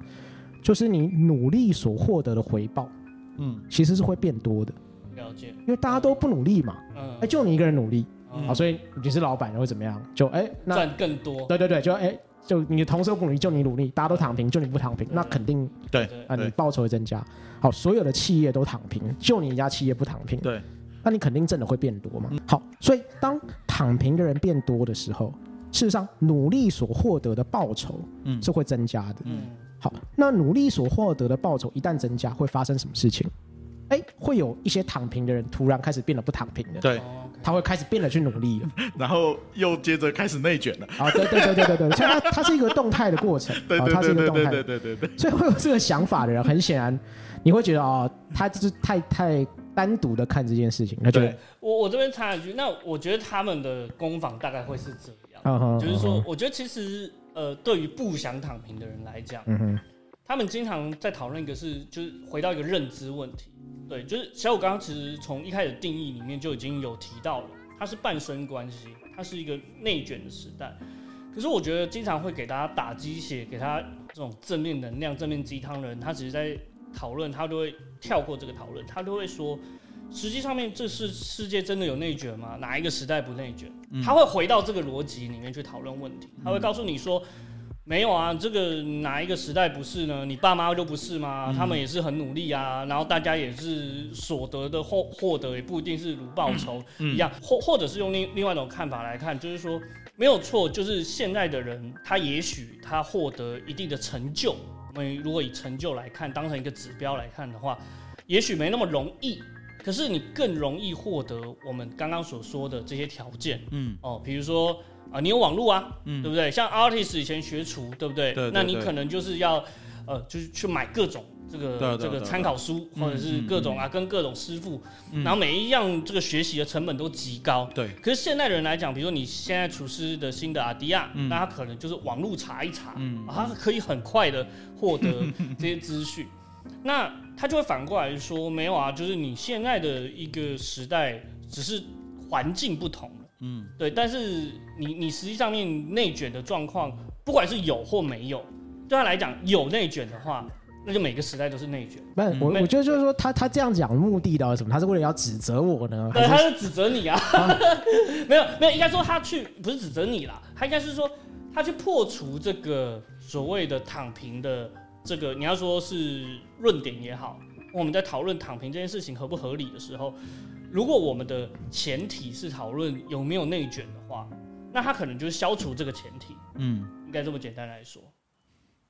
就是你努力所获得的回报，嗯。其实是会变多的，了解，因为大家都不努力嘛，嗯。哎，就你一个人努力，嗯。好，所以你是老板，然后怎么样？就哎，那赚更多，对对对，就哎，就你的同事都不努力，就你努力，大家都躺平，就你不躺平，那肯定对对。啊，你报酬会增加。好，所有的企业都躺平，就你一家企业不躺平，对，那你肯定挣的会变多嘛。好，所以当躺平的人变多的时候，事实上努力所获得的报酬嗯。是会增加的。嗯好，那努力所获得的报酬一旦增加，会发生什么事情？哎，会有一些躺平的人突然开始变得不躺平的，对，他会开始变得去努力了。然后又接着开始内卷了，啊，对对对对对对，所以它它是一个动态的过程，对啊，它是对对对对一个动态的对对对对，所以会有这个想法的人，很显然你会觉得哦，他就是太太单独的看这件事情，他觉得，我我这边插一句，那我觉得他们的攻防大概会是这样，嗯哼，就是说我觉得其实呃，对于不想躺平的人来讲，嗯哼，他们经常在讨论一个是，就是回到一个认知问题。对，就是小五刚刚其实从一开始定义里面就已经有提到了，它是半生关系，它是一个内卷的时代。可是我觉得经常会给大家打鸡血，给他这种正面能量、正面鸡汤的人，他只是在讨论，他都会跳过这个讨论，他都会说，实际上面这是世界真的有内卷吗？哪一个时代不内卷？他会回到这个逻辑里面去讨论问题，他会告诉你说。没有啊，这个哪一个时代不是呢？你爸妈就不是吗？他们也是很努力啊，然后大家也是所得的获获得也不一定是如报酬一样，或或者是用另另外一种看法来看，就是说没有错，就是现在的人他也许他获得一定的成就，我们如果以成就来看，当成一个指标来看的话，也许没那么容易，可是你更容易获得我们刚刚所说的这些条件，嗯。哦，比如说啊、你有网络啊，嗯。对不对？像 artist 以前学厨，对不对？对对对那你可能就是要呃，就是去买各种这个这个参考书，嗯或者是各种啊，跟各种师傅，嗯。然后每一样这个学习的成本都极高。对，可是现代人来讲，比如说你现在厨师的新的阿迪亚，嗯。那他可能就是网络查一查，嗯。啊他可以很快的获得这些资讯。那他就会反过来说，没有啊，就是你现在的一个时代，只是环境不同了，嗯。对，但是你你实际上面内卷的状况，不管是有或没有，对他来讲有内卷的话，那就每个时代都是内卷。不是我，我觉得就是说他他这样讲的目的到底是什么？他是为了要指责我呢，还对，他是是指责你啊，没有没有，应该说他去不是指责你啦，他应该是说他去破除这个所谓的躺平的这个，你要说是论点也好，我们在讨论躺平这件事情合不合理的时候，如果我们的前提是讨论有没有内卷的话，那他可能就是消除这个前提，嗯应该这么简单来说。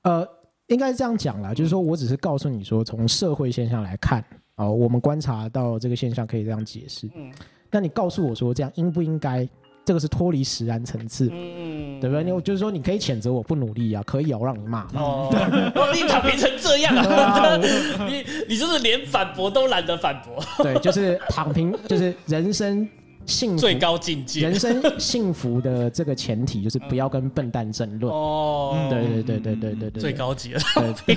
呃，应该是这样讲啦，就是说我只是告诉你说，从社会现象来看，哦，我们观察到这个现象可以这样解释。嗯那你告诉我说这样应不应该？这个是脱离实然层次，嗯，对不对？你就是说你可以谴责我不努力啊，可以啊，我让你骂嘛。哦，哦你躺平成这样啊！啊 你你就是连反驳都懒得反驳，对，就是躺平，就是人生幸福最高境界人生幸福的这个前提就是不要跟笨蛋争论。哦，对对对对对对对，最高级了。对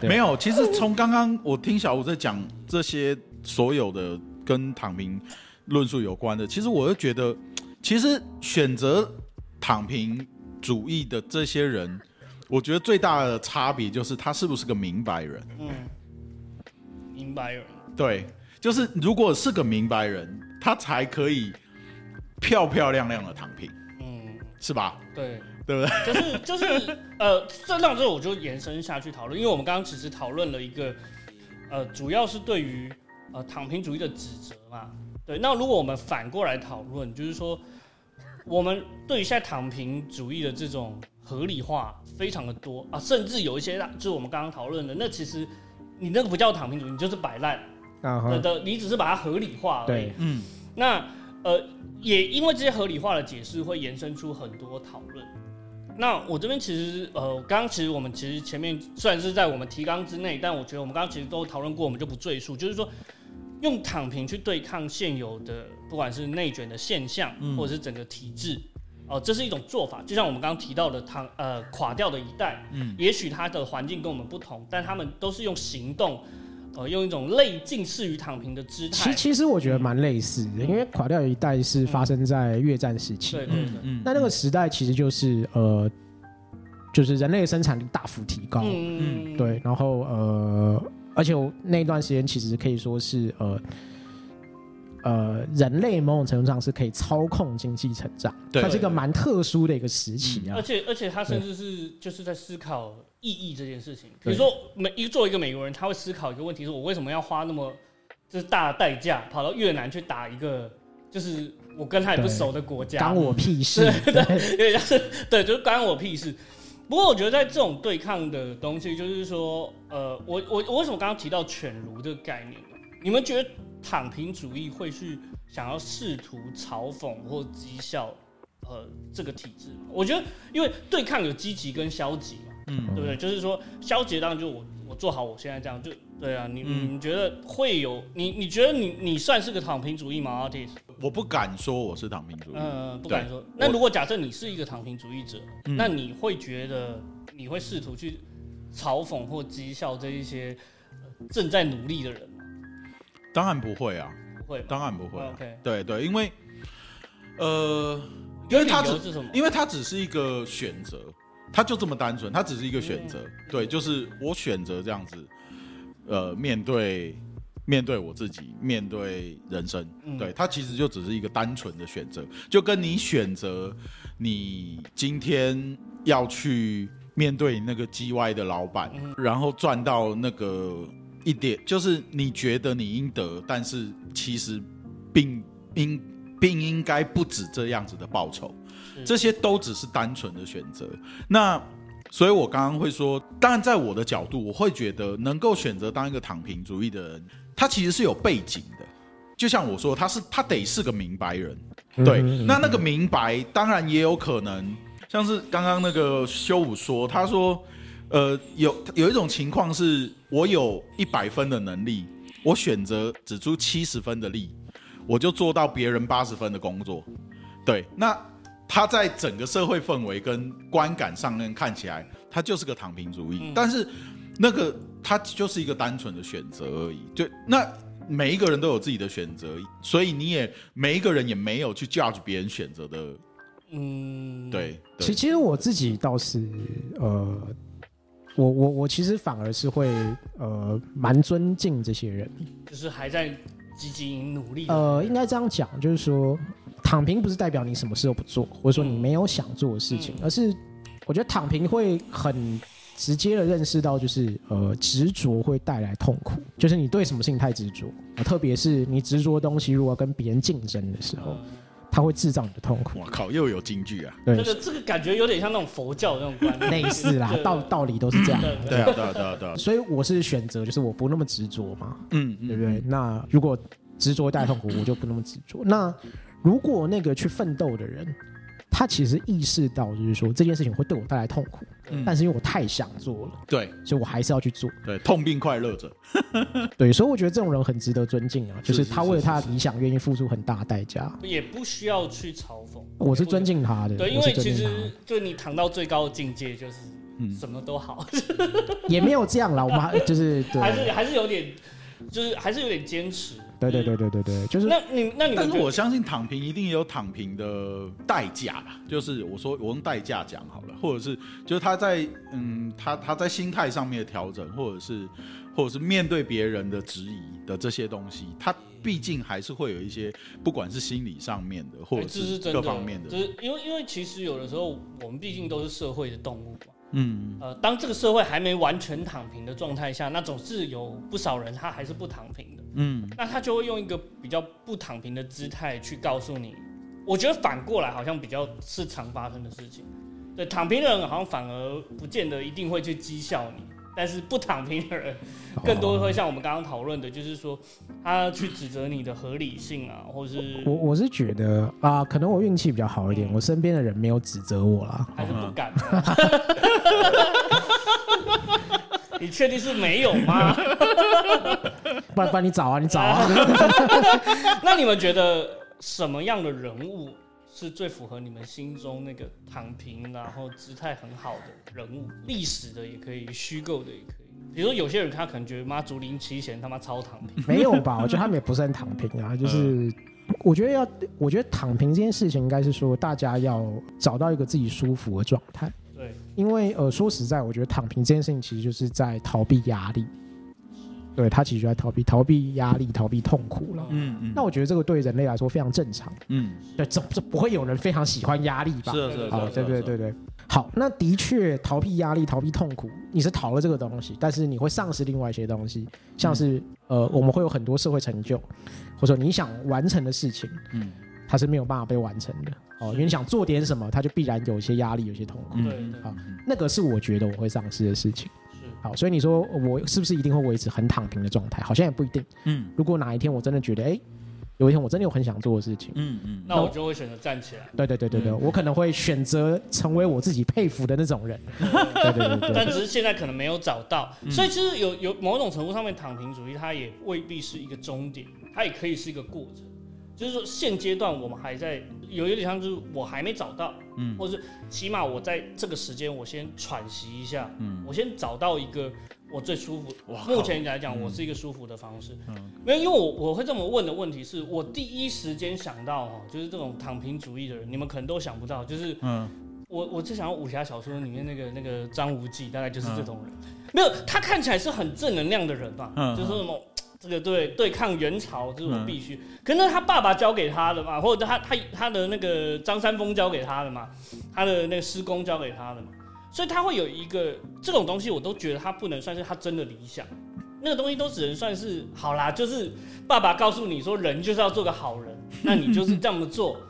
对没有。其实从刚刚我听小吴在讲这些所有的跟躺平论述有关的，其实我就觉得，其实选择躺平主义的这些人，我觉得最大的差别就是他是不是个明白人。嗯，明白人。对，就是如果是个明白人，他才可以漂漂亮亮的躺平，嗯，是吧？对，对不对？就是就是呃，这到这我就延伸下去讨论，因为我们刚刚其实讨论了一个呃，主要是对于呃躺平主义的指责嘛。对，那如果我们反过来讨论，就是说我们对于现在躺平主义的这种合理化非常的多啊，甚至有一些就是我们刚刚讨论的，那其实你那个不叫躺平主义，你就是摆烂啊哈，的的，你只是把它合理化而已对。嗯那呃，也因为这些合理化的解释，会延伸出很多讨论。那我这边其实呃，刚刚其实我们其实前面虽然是在我们提纲之内，但我觉得我们刚刚其实都讨论过，我们就不赘述。就是说，用躺平去对抗现有的不管是内卷的现象，嗯。或者是整个体制，哦、这是一种做法。就像我们刚刚提到的躺呃垮掉的一代，嗯。也许他的环境跟我们不同，但他们都是用行动，呃，用一种类近似于躺平的姿态。其。其实我觉得蛮类似的，因为垮掉一代是发生在越战时期，对对对，嗯。那那个时代其实就是呃，就是人类的生产力大幅提高，嗯，对，然后呃，而且我那段时间其实可以说是呃。呃，人类某种程度上是可以操控经济成长，对它是一个蛮特殊的一个时期啊而。且而且他甚至是就是在思考意义这件事情。比如说美一个作为一个美国人，他会思考一个问题：是我为什么要花那么就是大的代价跑到越南去打一个就是我跟他也不熟的国家？干我屁事！对有点像是对，就是关我屁事。不过我觉得在这种对抗的东西，就是说，呃，我我我为什么刚刚提到犬儒这个概念呢？你们觉得躺平主义会去想要试图嘲讽或讥笑呃这个体制吗？我觉得，因为对抗有积极跟消极嘛，嗯对不对？就是说，消极当然就我我做好我现在这样，就对啊。你、嗯你觉得会有你你觉得你你算是个躺平主义吗，Artist？我不敢说我是躺平主义。嗯，不敢说。那如果假设你是一个躺平主义者，嗯那你会觉得你会试图去嘲讽或讥笑这一些呃正在努力的人吗？当然不会啊，不会？当然不会啊。OK 对对，因为呃，因为他只是什么？因为它只是一个选择，它就这么单纯，它只是一个选择。嗯对，就是我选择这样子，呃，面对面对我自己，面对人生。嗯对，它其实就只是一个单纯的选择，就跟你选择你今天要去面对那个 G Y 的老板，嗯然后赚到那个一点，就是你觉得你应得，但是其实并应并应该不止这样子的报酬。这些都只是单纯的选择。那所以，我刚刚会说，当然，在我的角度，我会觉得能够选择当一个躺平主义的人，他其实是有背景的。就像我说，他是他得是个明白人，对。嗯那那个明白，当然也有可能，像是刚刚那个修武说，他说，呃，有有一种情况是，我有一百分的能力，我选择只出七十分的力，我就做到别人八十分的工作。对，那他在整个社会氛围跟观感上面看起来，他就是个躺平主义。嗯但是那个他就是一个单纯的选择而已。就那每一个人都有自己的选择，所以你也每一个人也没有去 judge 别人选择的。嗯，对，对其其实我自己倒是呃，我我我其实反而是会呃蛮尊敬这些人。就是还在积极努力。呃，应该这样讲，就是说躺平不是代表你什么事都不做，或者说你没有想做的事情，嗯而是我觉得躺平会很直接的认识到，就是呃执着会带来痛苦，就是你对什么事情太执着，呃特别是你执着的东西如果跟别人竞争的时候，嗯它会制造你的痛苦。我靠，又有京剧啊！对这，个这个感觉有点像那种佛教那种观念。类似啦，道道理都是这样。对对啊，对啊，对啊，对啊。所以我是选择，就是我不那么执着嘛，嗯，对不对？那如果执着带来痛苦，我就不那么执着。那如果那个去奋斗的人，他其实意识到，就是说这件事情会对我带来痛苦，嗯但是因为我太想做了，对所以我还是要去做。对，痛并快乐着。对，所以我觉得这种人很值得尊敬啊，就是是他为了他的理想愿意付出很大的代价。也不需要去嘲讽。我是尊敬他的，对，因为其实就你躺到最高的境界，就是嗯什么都好，也没有这样啦，我们还就是还是对，还是有点，就是还是有点坚持。对对对对对对，就是那你那你但是我相信躺平一定也有躺平的代价吧，就是我说我用代价讲好了，或者是就是他在嗯他他在心态上面的调整，或者是或者是面对别人的质疑的这些东西，他毕竟还是会有一些不管是心理上面的，或哎者是各方面的就，是因为因为其实有的时候我们毕竟都是社会的动物嘛。嗯呃，当这个社会还没完全躺平的状态下，那总是有不少人他还是不躺平的。嗯那他就会用一个比较不躺平的姿态去告诉你，我觉得反过来好像比较是常发生的事情。对，躺平的人好像反而不见得一定会去讥笑你，但是不躺平的人更多会像我们刚刚讨论的，就是说他去指责你的合理性啊，或是我我是觉得啊、可能我运气比较好一点，我身边的人没有指责我啦。还是不敢。你确定是没有吗？不然不然你找啊，你找啊。那你们觉得什么样的人物是最符合你们心中那个躺平，然后姿态很好的人物？历史的也可以，虚构的也可以。比如说有些人他可能觉得妈竹林七贤他妈超躺平，没有吧？我觉得他们也不是很躺平啊，就是我觉得要，我觉得躺平这件事情应该是说大家要找到一个自己舒服的状态，对，因为呃说实在，我觉得躺平这件事情其实就是在逃避压力，对他其实就在逃避逃避压力、逃避痛苦了。嗯嗯。那我觉得这个对人类来说非常正常，嗯，对，总这不会有人非常喜欢压力吧？是啊是是对对对对，好，那的确逃避压力、逃避痛苦，你是逃了这个东西，但是你会丧失另外一些东西，像是、呃，我们会有很多社会成就，或者说你想完成的事情，嗯。它是没有办法被完成的哦，因为你想做点什么，他就必然有一些压力、有些痛苦，嗯对对好那个是我觉得我会丧失的事情。是，好，所以你说我是不是一定会维持很躺平的状态？好像也不一定。嗯如果哪一天我真的觉得，哎，有一天我真的有很想做的事情。嗯嗯，那我就会选择站起来。对对对对对，嗯我可能会选择成为我自己佩服的那种人。对对对对但只是现在可能没有找到，所以其实有有某种程度上面，躺平主义它也未必是一个终点，它也可以是一个过程。就是说，现阶段我们还在有有点像，就是我还没找到，嗯或者是起码我在这个时间，我先喘息一下，嗯我先找到一个我最舒服。哇目前来讲，嗯我是一个舒服的方式。嗯没有，因为我我会这么问的问题是我第一时间想到哦，就是这种躺平主义的人，你们可能都想不到，就是嗯我我就想要武侠小说里面那个那个张无忌，大概就是这种人。没有，他看起来是很正能量的人吧，嗯就是说什么这个对对抗元朝，这是我必须。可是那是他爸爸教给他的嘛，或者他他他的那个张三丰教给他的嘛，他的那个师公教给他的嘛，所以他会有一个这种东西，我都觉得他不能算是他真的理想。那个东西都只能算是好啦，就是爸爸告诉你说人就是要做个好人，那你就是这么做。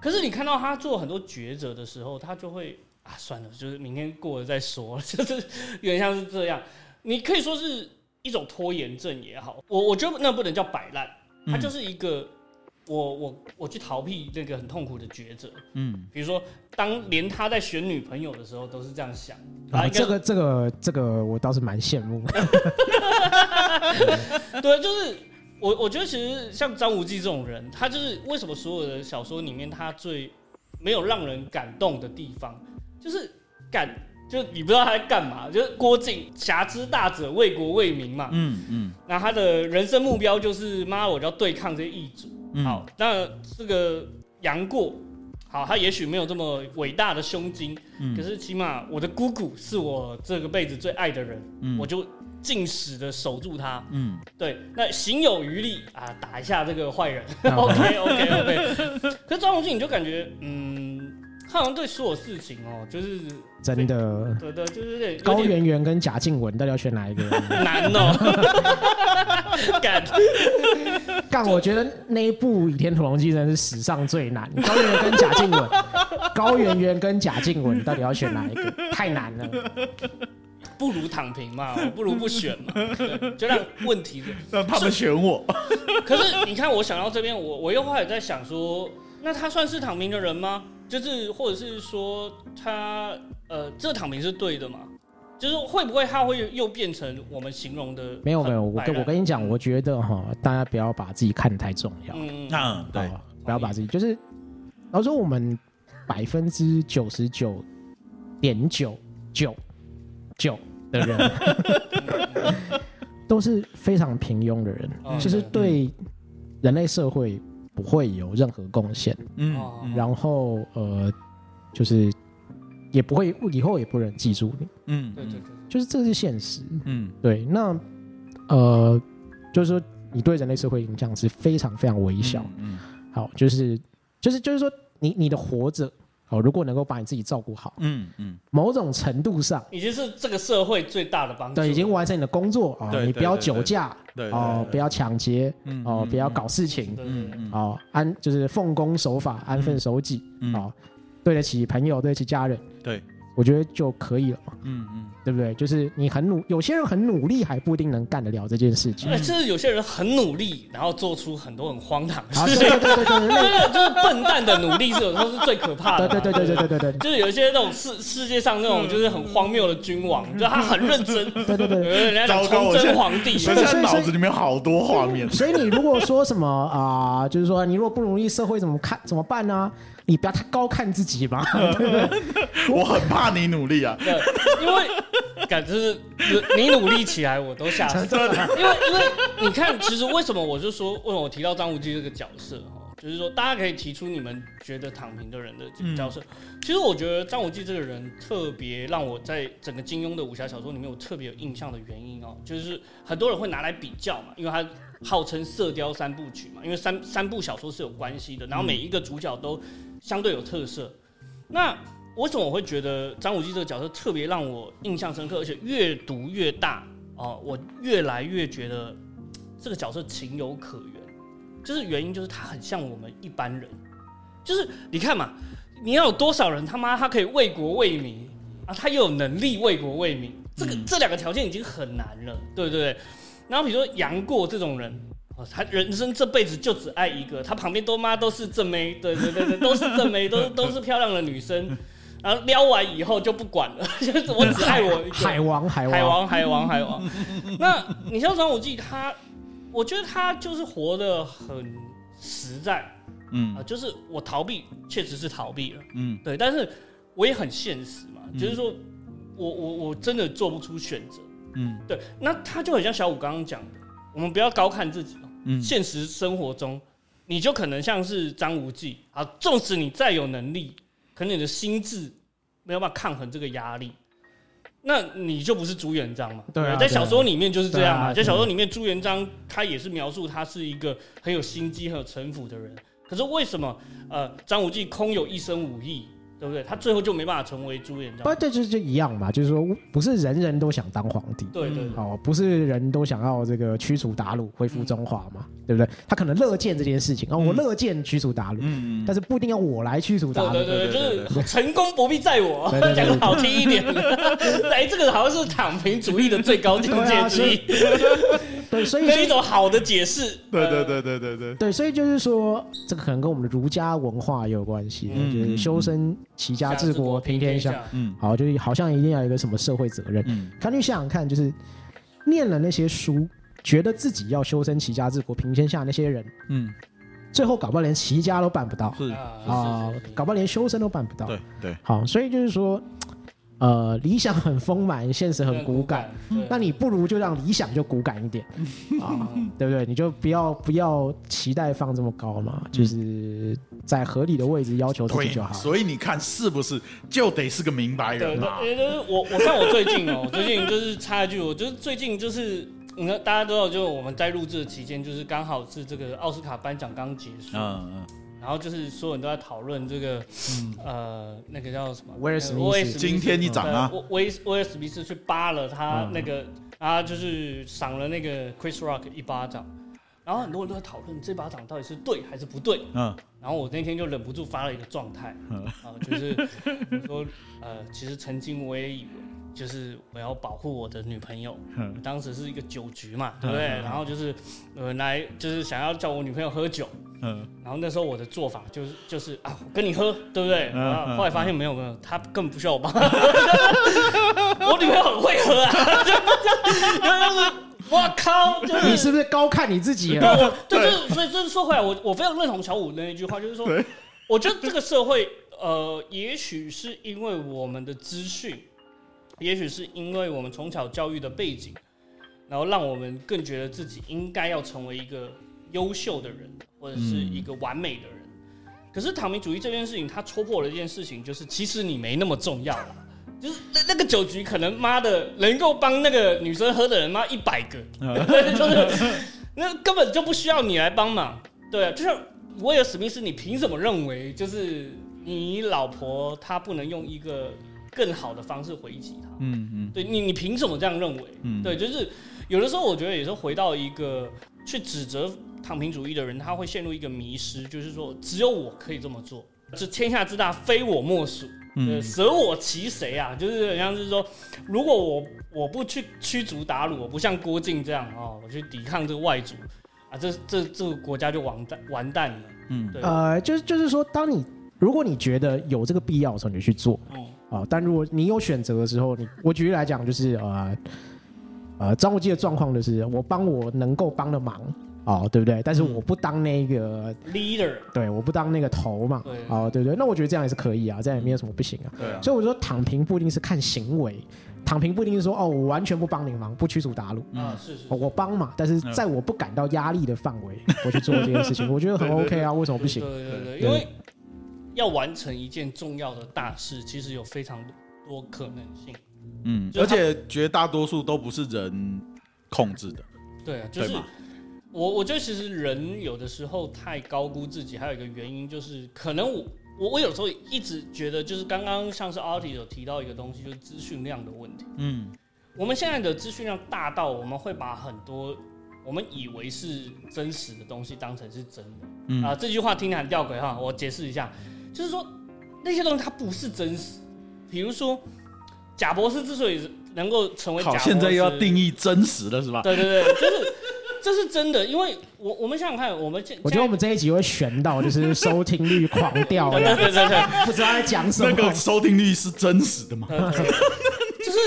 可是你看到他做很多抉择的时候，他就会啊，算了，就是明天过了再说，就是有点像是这样。你可以说是一种拖延症也好，我我觉得那不能叫摆烂，它就是一个我我我去逃避那个很痛苦的抉择，嗯，比如说当连他在选女朋友的时候都是这样想，啊，这个这个这个我倒是蛮羡慕。对，就是我我觉得其实像张无忌这种人，他就是为什么所有的小说里面他最没有让人感动的地方，就是感，就你不知道他在干嘛，就是郭靖侠之大者为国为民嘛，嗯嗯那他的人生目标就是妈，我就要对抗这些异族。嗯，好，那这个杨过，好，他也许没有这么伟大的胸襟，嗯可是起码我的姑姑是我这个辈子最爱的人，嗯我就尽死的守住他。嗯对，那行有余力啊，打一下这个坏人。OK OK OK。可是张无忌你就感觉，嗯，他好像对所有事情哦，就是真的，对对，就是有点高圆圆跟贾静雯到底要选哪一个？难哦。干，干，我觉得那一部《倚天屠龙记》真的是史上最难。高圆圆跟贾静雯，高圆圆跟贾静雯到底要选哪一个？太难了。不如躺平嘛，不如不选嘛，就让问题让他们选我。可是你看，我想到这边，我我又后来在想说，那他算是躺平的人吗？就是或者是说他呃，这躺平是对的嘛？就是会不会他会又变成我们形容的没有没有，我跟我跟你讲，我觉得哈，大家不要把自己看得太重要。嗯嗯，对，哦不要把自己就是，然后说我们百分之九十九点九九九的人 都是非常平庸的人，嗯就是对人类社会不会有任何贡献，嗯然后呃，就是也不会以后也不能记住你，嗯对对对，就是这是现实。嗯。对，那呃，就是说你对人类社会影响是非常非常微小。嗯。好，就是就是就是说你你的活着，好，如果能够把你自己照顾好，嗯嗯。某种程度上，已经是这个社会最大的帮助。对，已经完成你的工作啊，对你不要对对酒驾对哦，不要抢劫嗯哦，不要搞事情对对对嗯。哦，安就是奉公守法，安分守己嗯。哦，对得起朋友，对得起家人，对，我觉得就可以了嘛。嗯嗯，对不对？就是你很努，有些人很努力，还不一定能干得了这件事情。就是有些人很努力，然后做出很多很荒唐的事情。对对对，就是笨蛋的努力，是有时候是最可怕的。对对对对对对对，就是有一些那种世世界上那种就是很荒谬的君王，就他很认真。对对对，人家讲崇祯皇帝，所以脑子里面好多画面。所以你如果说什么啊，就是说你如果不努力，社会怎么看怎么办呢？你不要太高看自己嘛，对不对？我很怕你努力啊。对，因为感觉是你努力起来，我都吓死。因为因为你看，其实为什么我就说，为什么我提到张无忌这个角色哈，就是说大家可以提出你们觉得躺平的人的角色。其实我觉得张无忌这个人特别让我在整个金庸的武侠小说里面有特别有印象的原因哦，就是很多人会拿来比较嘛，因为他号称《射雕三部曲》嘛，因为三三部小说是有关系的，然后每一个主角都相对有特色。那为什么我会觉得张无忌这个角色特别让我印象深刻，而且越读越大哦，我越来越觉得这个角色情有可原。就是原因就是他很像我们一般人，就是你看嘛，你要有多少人他妈他可以为国为民啊，他又有能力为国为民，这个、这两个条件已经很难了，对不对？然后比如说杨过这种人。哦，他人生这辈子就只爱一个，他旁边都妈都是正妹，对对对对，都是正妹，都是都是漂亮的女生，然后撩完以后就不管了，就是我只爱我一个。海王，海王，海王，海王，海王。那你像张无忌，他，我觉得他就是活得很实在嗯。啊、嗯就是我逃避确实是逃避了，嗯。对，但是我也很现实嘛，就是说我我我真的做不出选择，嗯。对，那他就很像小五刚刚讲的，我们不要高看自己哦，嗯现实生活中，你就可能像是张无忌啊，纵使你再有能力，可能你的心智没有办法抗衡这个压力，那你就不是朱元璋嘛？对啊在小说里面就是这样嘛。在小说里面，朱元璋他也是描述他是一个很有心机、很有城府的人。可是为什么呃张无忌空有一身武艺，对对不对？他最后就没办法成为朱元璋。不，这就就一样嘛，就是说不是人人都想当皇帝。对对对，哦，不是人都想要这个驱除鞑虏，恢复中华嘛，对不对？他可能乐见这件事情，哦，我乐见驱除鞑虏，嗯但是不一定要我来驱除鞑虏。对对对，对就是成功不必在我对对，对 讲的好听一点。哎，这个好像是躺平主义的最高境界之一，对，所以是一种好的解释。对对对对对对，对，所以就是说，这个可能跟我们的儒家文化也有关系，嗯就是修身齐家治国平天下。嗯。好，就是好像一定要有一个什么社会责任。嗯。看你想想看，就是念了那些书，觉得自己要修身齐家治国平天下那些人，嗯，最后搞不好连齐家都办不到。是，啊搞不好连修身都办不到。对对，好，所以就是说，呃，理想很丰满，现实很骨感。，对那你不如就让理想就骨感一点 啊，对不对？你就不要不要期待放这么高嘛，就是在合理的位置要求自己就好，。所以你看是不是就得是个明白对对，人嘛？也就是我我像我最近哦，我最近就是插一句，我就是最近就是。你看，大家都知道，就是我们在录制的期间，就是刚好是这个奥斯卡颁奖刚结束，嗯嗯，然后就是所有人都在讨论这个，呃，那个叫什么？威尔史密斯。今天一掌啊。对威威威尔史密斯去扒了他嗯那个，啊，就是赏了那个 Chris Rock 一巴掌，然后很多人都在讨论这巴掌到底是对还是不对。嗯。然后我那天就忍不住发了一个状态，嗯。啊，就是我说，呃，其实曾经我也以为，就是我要保护我的女朋友，嗯当时是一个酒局嘛，对不对？然后就是，呃，来就是想要叫我女朋友喝酒，嗯然后那时候我的做法就是就是啊，我跟你喝，对不对？嗯然后嗯后来发现没有没有，他根本不需要我帮他，我女朋友很会喝啊，就 就是我靠，就是。你是不是高看你自己对，了？我对，就是所以就是说回来，我我非常认同小五的那一句话，就是说，我觉得这个社会，呃，也许是因为我们的资讯，也许是因为我们从小教育的背景，然后让我们更觉得自己应该要成为一个优秀的人，或者是一个完美的人。可是躺平主义这件事情，它戳破了一件事情，就是其实你没那么重要啦。就是那那个酒局，可能妈的能够帮那个女生喝的人，妈一百个，就是那根本就不需要你来帮忙。对啊，就像威尔史密斯，你凭什么认为就是你老婆她不能用一个更好的方式回击他？嗯嗯对你，你凭什么这样认为？嗯对，就是有的时候我觉得也是回到一个去指责躺平主义的人，他会陷入一个迷失，就是说只有我可以这么做，这天下之大非我莫属。呃，嗯舍我其谁啊？就是好像是说，如果我我不去驱逐鞑虏，我不像郭靖这样哦，我去抵抗这个外族啊，这这这个国家就完蛋完蛋了。嗯对，呃，就是就是说，当你如果你觉得有这个必要的时候，你就去做嗯啊、但如果你有选择的时候，你我举例来讲，就是呃呃，张无忌的状况就是我帮我能够帮的忙哦，对不对？但是我不当那个，，leader，对，我不当那个头嘛，哦，对不对？那我觉得这样也是可以啊，这样也没有什么不行啊。对啊，所以我说躺平不一定是看行为，躺平不一定是说哦，我完全不帮你忙，不驱逐鞑虏。啊，是我帮嘛，但是在我不感到压力的范围，我去做这件事情，我觉得很 OK 啊，为什么不行？对对对，对因为要完成一件重要的大事，其实有非常多可能性。嗯，而且绝大多数都不是人控制的，对啊，就是我我觉得其实人有的时候太高估自己，还有一个原因就是可能我我我有时候一直觉得，就是刚刚像是 Artie 有提到一个东西，就是资讯量的问题。嗯我们现在的资讯量大到我们会把很多我们以为是真实的东西当成是真的。嗯啊，这句话听起来很吊诡哈，我解释一下，就是说那些东西它不是真实。比如说，贾博士之所以能够成为好，博士，现在又要定义真实了是吧？对对对，就是这是真的，因为我我们想想看，我们我觉得我们这一集会悬到就是收听率狂掉，对对对不知道在讲什么那个。收听率是真实的吗？就是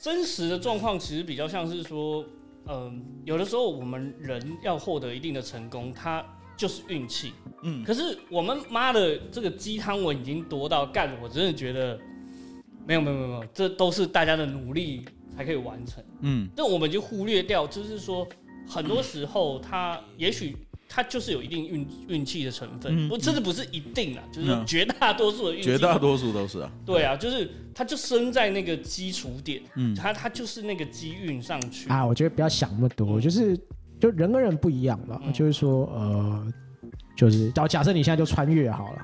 真实的状况，其实比较像是说，嗯、有的时候我们人要获得一定的成功，它就是运气。嗯可是我们妈的这个鸡汤文已经多到干，我真的觉得没有没有没有没有，这都是大家的努力才可以完成。嗯但我们就忽略掉，就是说很多时候它也许。它就是有一定运运气的成分，嗯不，这是不是一定啊？就是嗯绝大多数的运气，绝大多数都是啊。对啊，就是它就生在那个基础点，嗯它它就是那个机运上去。啊，我觉得不要想那么多，就是就人跟人不一样了，嗯就是说呃，就是假假设你现在就穿越好了。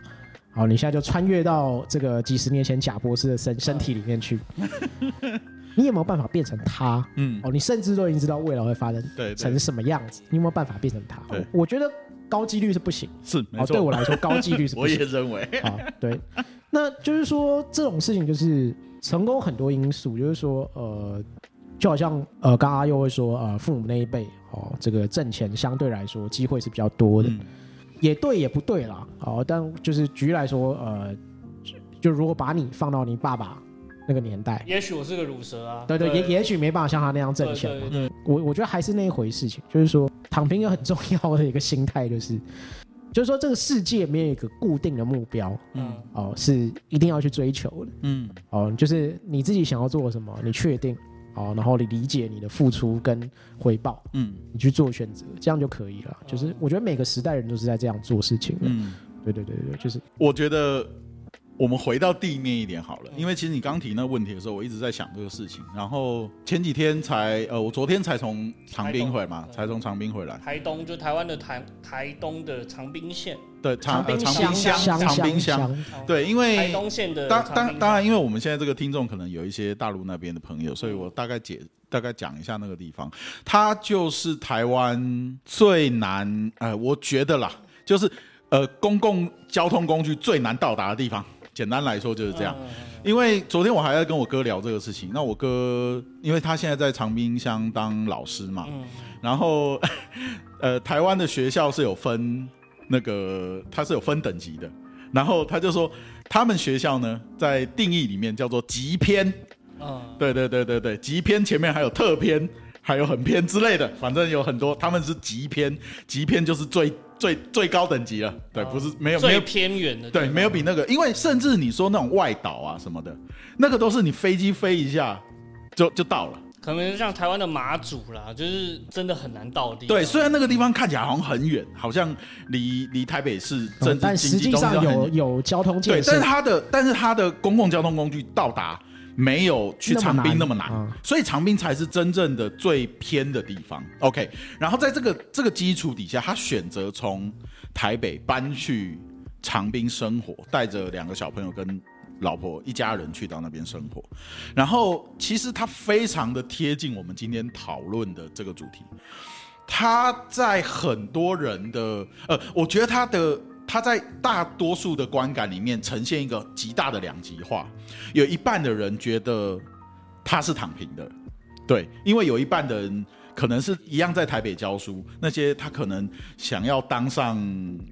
好，你现在就穿越到这个几十年前贾博士的身身体里面去，你有没有办法变成他？嗯，哦，你甚至都已经知道未来会发生对，成什么样子，你有没有办法变成他对？我觉得高几率是不行。哦，是。对我来说高几率是 我也。认为，啊，对，那就是说这种事情就是成功很多因素，就是说呃，就好像呃，刚刚阿佑会说呃，父母那一辈哦，这个挣钱相对来说机会是比较多的，嗯。也对也不对啦。哦，但就是举例来说，呃，就就如果把你放到你爸爸那个年代，也许我是个乳蛇啊，对对，也也许没办法像他那样挣对钱。嘛。对。对我我觉得还是那一回事情，就是说躺平有很重要的一个心态，就是就是说这个世界没有一个固定的目标嗯。哦，是一定要去追求的。嗯。哦，就是你自己想要做什么，你确定哦，然后你理解你的付出跟回报，嗯。你去做选择，这样就可以了。就是我觉得每个时代人都是在这样做事情的，嗯，对对对对，就是。我觉得我们回到地面一点好了，嗯。因为其实你刚提那个问题的时候，我一直在想这个事情。然后前几天才呃，我昨天才从长滨回嘛，才从长滨回来。台东就台湾的台台东的长滨县，对，长呃滨长滨乡乡，长滨乡乡。对，因为台东县的当当当然，因为我们现在这个听众可能有一些大陆那边的朋友，所以我大概解大概讲一下那个地方，它就是台湾最难呃，我觉得啦，就是呃公共交通工具最难到达的地方。简单来说就是这样，嗯因为昨天我还在跟我哥聊这个事情，那我哥因为他现在在长滨乡当老师嘛，嗯然后 呃，台湾的学校是有分那个，它是有分等级的。然后他就说，他们学校呢，在定义里面叫做极偏，嗯对对对对对，极偏前面还有特偏，还有很偏之类的，反正有很多，他们是极偏，极偏就是最最最高等级了，对，哦不是没有没最有。偏远的对，没有比那个，因为甚至你说那种外岛啊什么的，那个都是你飞机飞一下就就到了。可能像台湾的马祖啦，就是真的很难到地。对，虽然那个地方看起来好像很远，好像离离台北市政治嗯但经济实际上有有交通对，建设但是，它的但是它的公共交通工具到达没有去长滨那么难，嗯所以长滨才是真正的最偏的地方。OK，然后在这个这个基础底下，他选择从台北搬去长滨生活，带着两个小朋友跟老婆一家人去到那边生活。然后其实他非常的贴近我们今天讨论的这个主题。他在很多人的呃，我觉得他的他在大多数的观感里面呈现一个极大的两极化，有一半的人觉得他是躺平的，对，因为有一半的人可能是一样在台北教书，那些他可能想要当上，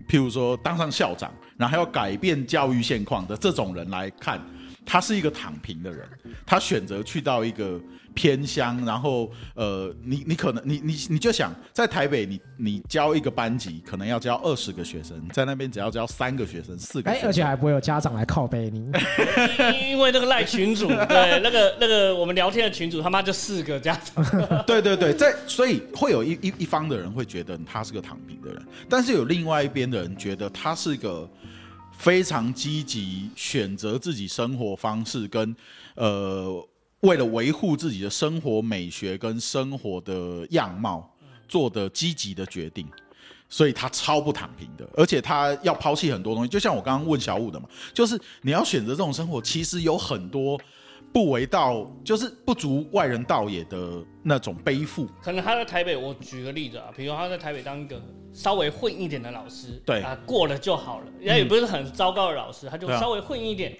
譬如说当上校长，然后要改变教育现况的这种人来看，他是一个躺平的人，他选择去到一个偏乡，然后呃，你你可能你你你就想在台北你，你教一个班级可能要教二十个学生，在那边只要教三个学生、四个学哎，生，而且还不会有家长来靠背你。因为那个赖群主，对那个那个我们聊天的群主，他妈就四个家长。对 对对，在所以会有一一一方的人会觉得他是个躺平的人，但是有另外一边的人觉得他是一个非常积极选择自己生活方式跟呃为了维护自己的生活美学跟生活的样貌做的积极的决定。所以他超不躺平的，而且他要抛弃很多东西。就像我刚刚问小五的嘛，就是你要选择这种生活，其实有很多不为道，就是不足外人道也的那种背负。可能他在台北，我举个例子啊，比如他在台北当一个稍微混一点的老师，对啊，过了就好了，人家也不是很糟糕的老师，他就稍微混一点。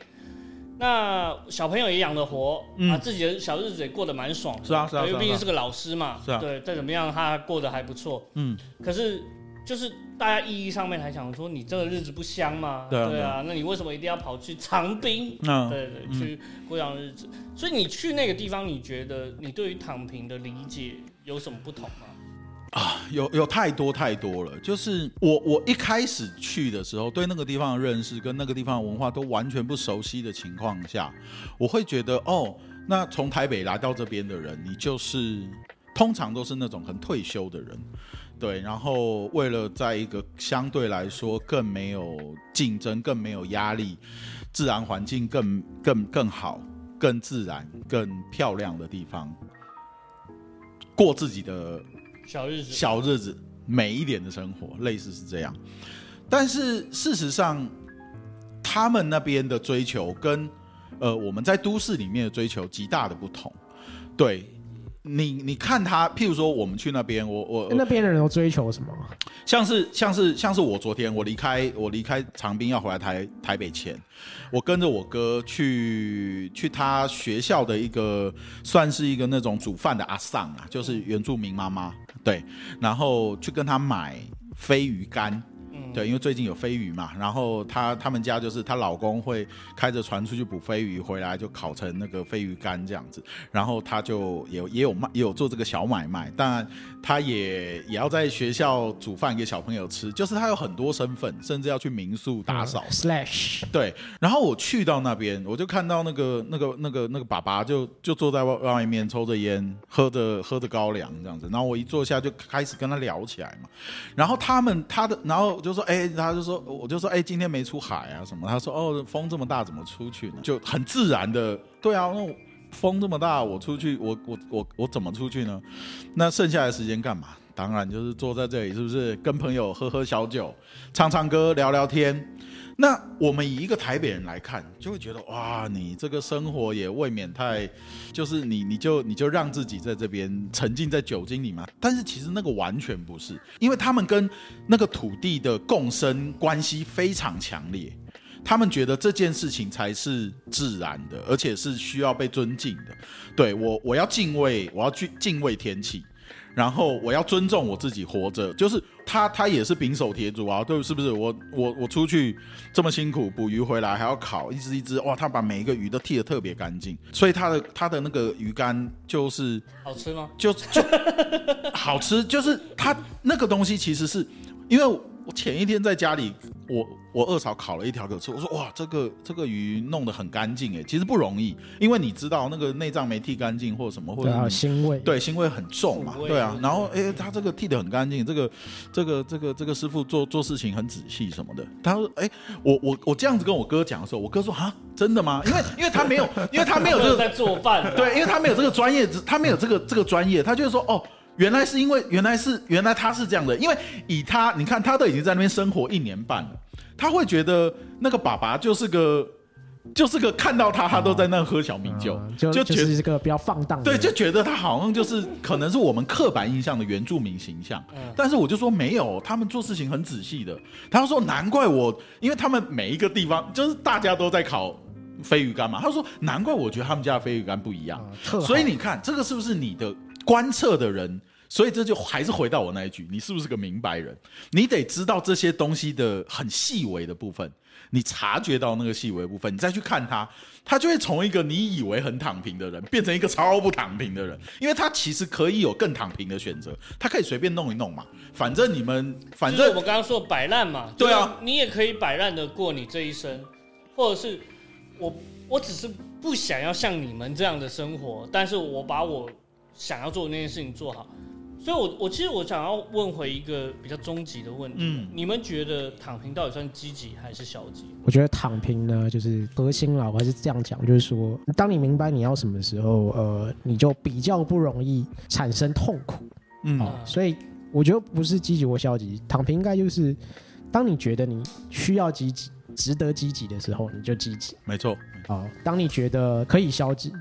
那小朋友也养得活、嗯啊，自己的小日子也过得蛮爽的。是啊是啊因为毕竟是个老师嘛，是啊对，再怎么样他过得还不错。嗯，可是就是大家意义上面还想说，你这个日子不香吗？对啊对啊，那你为什么一定要跑去长滨？那对对，去过这样的日子。所以你去那个地方，你觉得你对于躺平的理解有什么不同吗？啊有有太多太多了。就是我我一开始去的时候，对那个地方的认识跟那个地方的文化都完全不熟悉的情况下，我会觉得哦，那从台北来到这边的人，你就是通常都是那种很退休的人。对，然后为了在一个相对来说更没有竞争、更没有压力、自然环境更更更好、更自然、更漂亮的地方，过自己的小日子，小日子、美一点的生活，类似是这样。但是事实上，他们那边的追求跟呃我们在都市里面的追求极大的不同。对你，你看他，譬如说我们去那边，我我那边的人都追求什么？像是像是像是我昨天我离开我离开长滨要回来台台北前，我跟着我哥去去他学校的一个算是一个那种煮饭的阿桑啊，就是原住民妈妈对，然后去跟他买飞鱼干。对，因为最近有飞鱼嘛，然后她他们家就是她老公会开着船出去捕飞鱼，回来就烤成那个飞鱼干这样子，然后她就也也有卖，也有做这个小买卖，当然她也也要在学校煮饭给小朋友吃，就是她有很多身份，甚至要去民宿打扫。slash 对，然后我去到那边，我就看到那个那个那个那个爸爸就就坐在外外面抽着烟，喝着喝着高粱这样子，然后我一坐下就开始跟他聊起来嘛，然后他们他的然后就说。哎，他就说，我就说，哎，今天没出海啊什么？他说，哦，风这么大，怎么出去呢？就很自然的，对啊，那风这么大，我出去，我我我我怎么出去呢？那剩下的时间干嘛？当然就是坐在这里，是不是跟朋友喝喝小酒，唱唱歌，聊聊天。那我们以一个台北人来看，就会觉得哇，你这个生活也未免太，就是你你就你就让自己在这边沉浸在酒精里嘛。但是其实那个完全不是，因为他们跟那个土地的共生关系非常强烈，他们觉得这件事情才是自然的，而且是需要被尊敬的。对我，我要敬畏，我要去敬畏天气。然后我要尊重我自己活着，就是他，他也是丙手铁主啊，对，是不是？我我我出去这么辛苦捕鱼回来，还要烤一只一只，哇，他把每一个鱼都剃得特别干净，所以他的他的那个鱼干就是好吃吗？就就好吃，就是他那个东西其实是因为。我前一天在家里，我我二嫂烤了一条给我吃，我说哇，这个这个鱼弄得很干净哎，其实不容易，因为你知道那个内脏没剃干净或者什么，或者腥味，对腥味很重嘛，对啊，然后哎，他这个剃得很干净，这个这个这个这个师傅做做事情很仔细什么的，他说哎，我我我这样子跟我哥讲的时候，我哥说啊，真的吗？因为因为他没有，因为他没有这个 在做饭，对，因为他没有这个专业，他没有这个这个专业，他就是说哦。原来是因为原来是原来他是这样的，因为以他你看他都已经在那边生活一年半了，他会觉得那个爸爸就是个就是个看到他他都在那喝小米酒，就就觉得是个比较放荡，对，就觉得他好像就是可能是我们刻板印象的原住民形象。但是我就说没有，他们做事情很仔细的。他说难怪我，因为他们每一个地方就是大家都在烤飞鱼干嘛。他说难怪我觉得他们家的飞鱼干不一样。所以你看这个是不是你的？观测的人，所以这就还是回到我那一句：你是不是个明白人？你得知道这些东西的很细微的部分，你察觉到那个细微部分，你再去看他，他就会从一个你以为很躺平的人，变成一个超不躺平的人，因为他其实可以有更躺平的选择，他可以随便弄一弄嘛。反正你们，反正我们刚刚说摆烂嘛，对啊，你也可以摆烂的过你这一生，或者是我，我只是不想要像你们这样的生活，但是我把我。想要做那件事情做好，所以，我我其实我想要问回一个比较终极的问题：，嗯，你们觉得躺平到底算积极还是消极？我觉得躺平呢，就是核心了，我还是这样讲，就是说，当你明白你要什么时候，呃，你就比较不容易产生痛苦，嗯，所以我觉得不是积极或消极，躺平应该就是，当你觉得你需要积极、值得积极的时候，你就积极，没错，哦，当你觉得可以消极，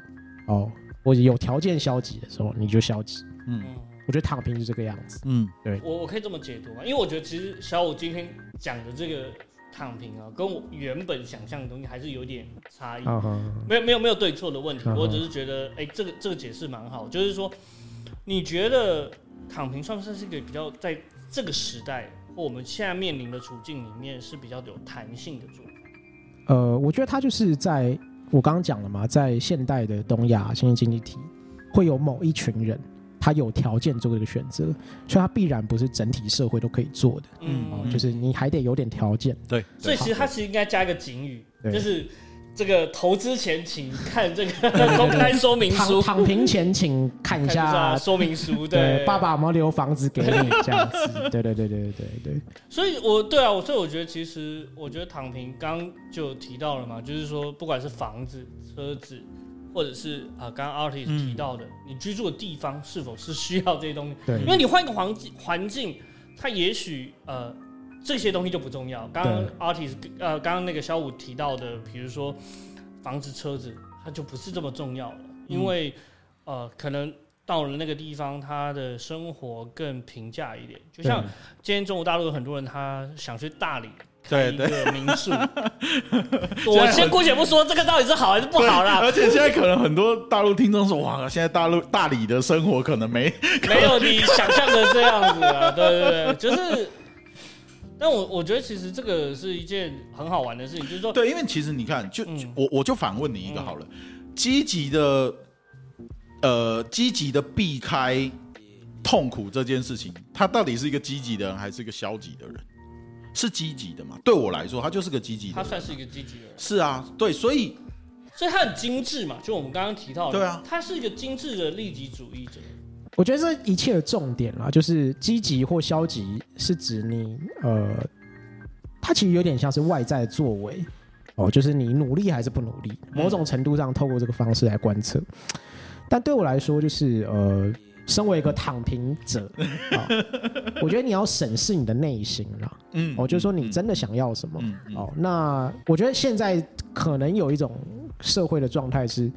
哦。或者有条件消极的时候，你就消极。嗯，我觉得躺平是这个样子。嗯，对我我可以这么解读吗？因为我觉得其实小五今天讲的这个躺平啊，跟我原本想象的东西还是有点差异。没有没有没有对错的问题，我只是觉得，哎，这个这个解释蛮好。就是说，你觉得躺平算不算是一个比较在这个时代或我们现在面临的处境里面是比较有弹性的做法？呃，我觉得他就是在。我刚刚讲了嘛，在现代的东亚新兴经济体，会有某一群人，他有条件做这个选择，所以他必然不是整体社会都可以做的。嗯，哦就是你还得有点条件。对，所以其实他其实应该加一个警语，就是。这个投资前请看这个 公开说明书，躺平前请看一下说明书。对，爸爸有没有留房子给你？这样子，对对对对对对。所以，我对啊，所以我觉得，其实我觉得躺平，刚就提到了嘛，就是说，不管是房子、车子，或者是啊，刚刚 Artis 提到的，你居住的地方是否是需要这些东西？对，因为你换一个环境，环境，它也许呃。这些东西就不重要。刚刚 artist 呃，刚刚那个小五提到的，比如说房子、车子，它就不是这么重要了，因为呃，可能到了那个地方，他的生活更平价一点。就像今天中国大陆有很多人，他想去大理。对一个民宿，我先姑且不说这个到底是好还是不好啦。而且现在可能很多大陆听众说：“哇，现在大陆大理的生活可能没没有你想象的这样子啊。”对对对，就是。但我我觉得其实这个是一件很好玩的事情，就是说，对，因为其实你看，就我我就反问你一个好了，积极的呃，积极的避开痛苦这件事情，他到底是一个积极的人还是一个消极的人？是积极的嘛？对我来说，他就是个积极的。他算是一个积极的人。是啊，对，所以，所以他很精致嘛。就我们刚刚提到的，对啊，他是一个精致的利己主义者。我觉得这一切的重点啦，就是积极或消极，是指你呃，它其实有点像是外在作为哦，就是你努力还是不努力，某种程度上透过这个方式来观测。但对我来说，就是呃。身为一个躺平者啊，我觉得你要审视你的内心啦。嗯，我就说你真的想要什么？哦，那我觉得现在可能有一种社会的状态是，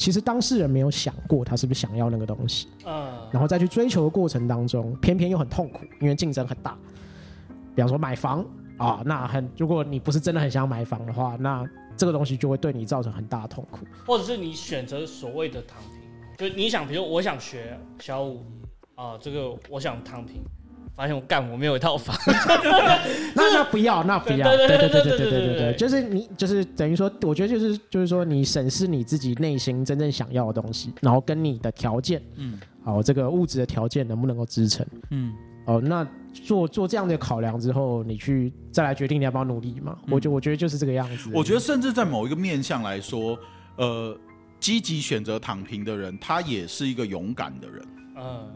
其实当事人没有想过他是不是想要那个东西，嗯，然后再去追求的过程当中，偏偏又很痛苦，因为竞争很大。比方说买房啊，那很如果你不是真的很想买房的话，那这个东西就会对你造成很大的痛苦，或者是你选择所谓的躺平。就你想，比如我想学小五啊，这个我想躺平，发现我干我没有一套房，那那不要，那不要，对对对对对对对对对，就是你就是等于说，我觉得就是就是说，你审视你自己内心真正想要的东西，然后跟你的条件，嗯，好，这个物质的条件能不能够支撑，嗯，哦，那做做这样的考量之后，你去再来决定你要不要努力嘛？我觉我觉得就是这个样子。我觉得甚至在某一个面向来说，呃。积极选择躺平的人，他也是一个勇敢的人。嗯，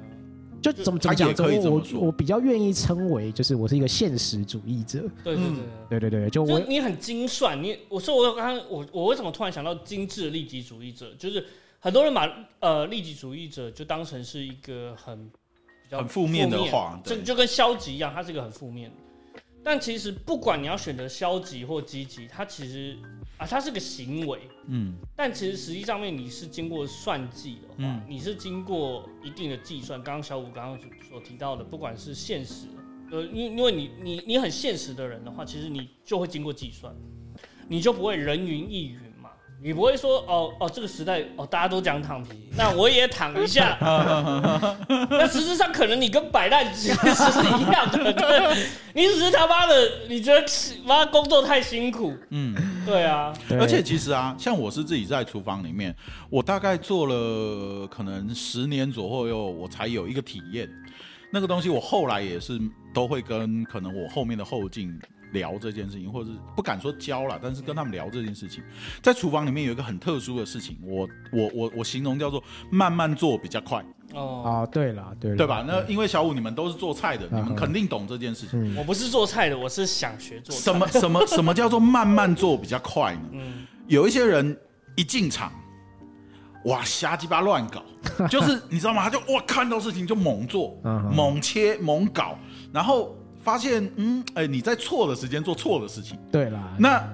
就怎么怎么讲？我我比较愿意称为，就是我是一个现实主义者。对对对对对对，就我你很精算。你我说我刚刚我我为什么突然想到精致的利己主义者？就是很多人把呃利己主义者就当成是一个很比较很负面的话，就就跟消极一样，它是一个很负面。但其实不管你要选择消极或积极，它其实。啊，它是个行为，嗯，但其实实际上面你是经过算计的话，你是经过一定的计算。刚刚小五刚刚所提到的，不管是现实，呃，因因为你你你很现实的人的话，其实你就会经过计算，你就不会人云亦云。你不会说哦哦，这个时代哦，大家都讲躺平，那我也躺一下。那实质上可能你跟摆烂其实是一样的，对，你只是他妈的，你觉得妈工作太辛苦。嗯，对啊。而且其实啊，像我是自己在厨房里面，我大概做了可能十年左右，我才有一个体验。那个东西我后来也是都会跟可能我后面的后进。聊这件事情，或者是不敢说教了，但是跟他们聊这件事情，在厨房里面有一个很特殊的事情，我我我我形容叫做慢慢做比较快。哦啊，对了，对对吧？那因为小五你们都是做菜的，你们肯定懂这件事情。我不是做菜的，我是想学做。什么什么 什么叫做慢慢做比较快呢？嗯，有一些人一进场，哇，瞎鸡巴乱搞，就是你知道吗？他就哇看到事情就猛做，猛切猛搞，然后。发现，嗯，哎，你在错的时间做错的事情，对啦。那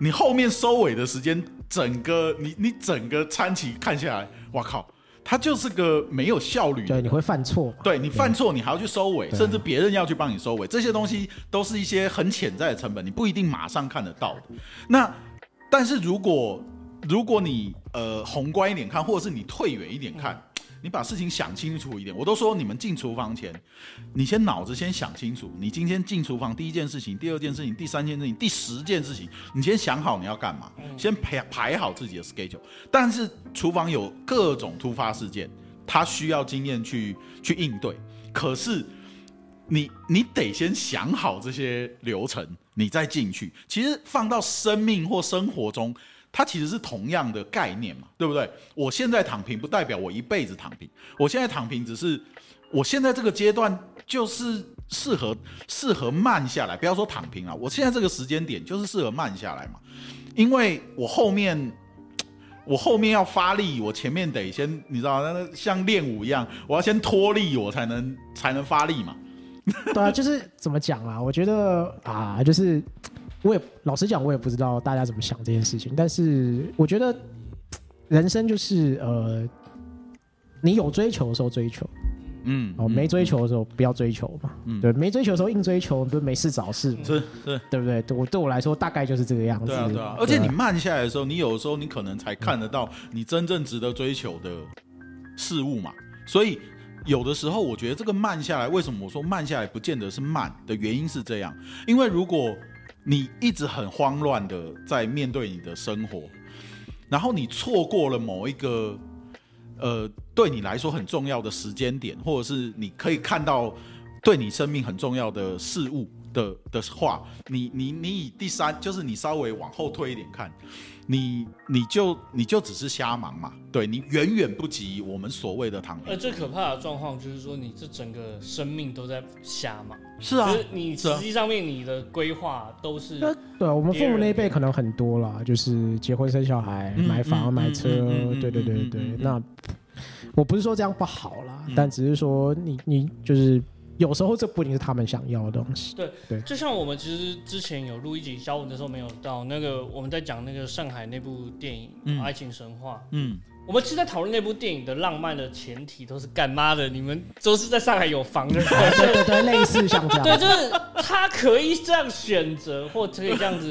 你后面收尾的时间，整个你你整个餐期看下来，哇靠，它就是个没有效率。对，你会犯错。对你犯错，你还要去收尾，甚至别人要去帮你收尾，这些东西都是一些很潜在的成本，你不一定马上看得到的。那但是如果如果你呃宏观一点看，或者是你退远一点看。你把事情想清楚一点，我都说你们进厨房前，你先脑子先想清楚。你今天进厨房第一件事情、第二件事情、第三件事情、第十件事情，你先想好你要干嘛，先排排好自己的 schedule。但是厨房有各种突发事件，它需要经验去去应对。可是你你得先想好这些流程，你再进去。其实放到生命或生活中。它其实是同样的概念嘛，对不对？我现在躺平不代表我一辈子躺平，我现在躺平只是我现在这个阶段就是适合适合慢下来，不要说躺平了，我现在这个时间点就是适合慢下来嘛，因为我后面我后面要发力，我前面得先你知道，那像练武一样，我要先脱力，我才能才能发力嘛。对啊，就是怎么讲啊？我觉得啊，就是我也老实讲，我也不知道大家怎么想这件事情。但是我觉得人生就是呃，你有追求的时候追求，嗯，哦，没追求的时候不要追求嘛。嗯对，没追求的时候硬追求，不是没事找事嘛，是是，对不对？对我对我来说大概就是这个样子。对啊对啊。而且你慢下来的时候，你有的时候你可能才看得到你真正值得追求的事物嘛。所以有的时候，我觉得这个慢下来，为什么我说慢下来不见得是慢的原因是这样？因为如果你一直很慌乱的在面对你的生活，然后你错过了某一个呃对你来说很重要的时间点，或者是你可以看到对你生命很重要的事物的的话，你你你以第三就是你稍微往后推一点看，你你就你就只是瞎忙嘛，对你远远不及我们所谓的躺平。而最可怕的状况就是说，你这整个生命都在瞎忙，是啊。就，是你实际上面你的规划都是那对啊我们父母那一辈可能很多啦，就是结婚生小孩、嗯买房、嗯买车嗯嗯嗯，对对对对嗯嗯嗯。那我不是说这样不好啦嗯，但只是说你你就是有时候这不一定是他们想要的东西。对对。就像我们其实之前有录一集小五的时候没有到那个我们在讲那个上海那部电影嗯《爱情神话》，嗯，我们其实，在讨论那部电影的浪漫的前提都是干妈的，你们都是在上海有房的人，对对对，类似像这样。对，就是他可以这样选择，或可以这样子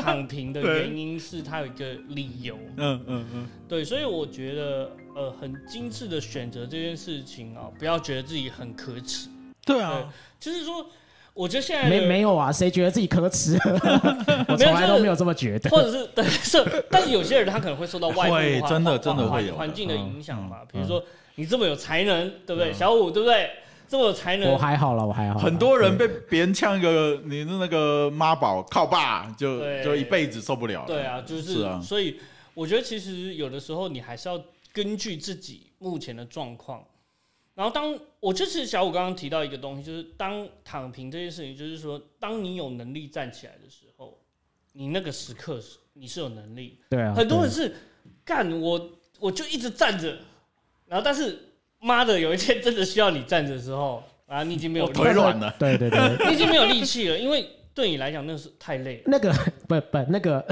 躺平的原因是他有一个理由，嗯嗯嗯，对，所以我觉得呃很精致的选择这件事情啊，不要觉得自己很可耻，对啊，就是说，我觉得现在的没没有啊？谁觉得自己可耻？我从来都没有这么觉得。或者是 对是，但是有些人他可能会受到外部真的真的会有环境的嗯影响嘛嗯，比如说你这么有才能，对不对？嗯小五对不对？这么有才能我，还好了，我还好。很多人被别人呛一个你的那个妈宝靠爸，就就一辈子受不了了。对啊，就是是啊所以我觉得其实有的时候你还是要根据自己目前的状况。然后当我就是小五刚刚提到一个东西，就是当躺平这件事情，就是说，当你有能力站起来的时候，你那个时刻是你是有能力。对啊，很多人是干我我就一直站着，然后但是妈的有一天真的需要你站着的时候啊，你已经没有 腿软了。对对对，你已经没有力气了，因为对你来讲那是太累了。那个不不那个，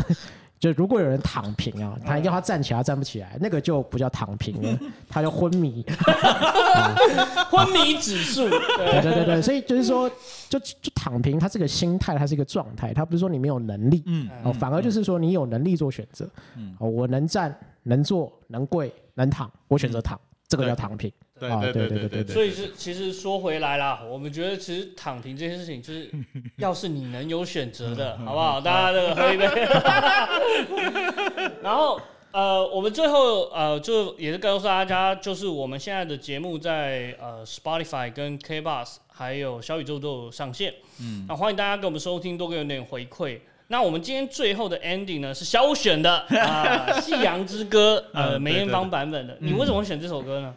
就如果有人躺平啊，他要他站起来他站不起来，那个就不叫躺平了，他叫昏迷。昏迷指数，对对对对对，所以就是说，就就躺平，它是个心态，它是一个状态，它不是说你没有能力嗯哦，反而就是说你有能力做选择。嗯哦，我能站、能坐、能跪、能躺，我选择躺，这个叫躺平。啊对对对对，所以是其实说回来啦，我们觉得其实躺平这件事情，就是 要是你能有选择的，好不好？大家这个喝一杯。然后呃，我们最后呃，就也是告诉大家，就是我们现在的节目在呃 Spotify、跟 K Bass，还有小宇宙都有上线。嗯，那欢迎大家给我们收听，多给点回馈。那我们今天最后的 ending 呢，是小五选的《啊 夕阳之歌》，呃梅艳芳版本的。你为什么会选这首歌呢？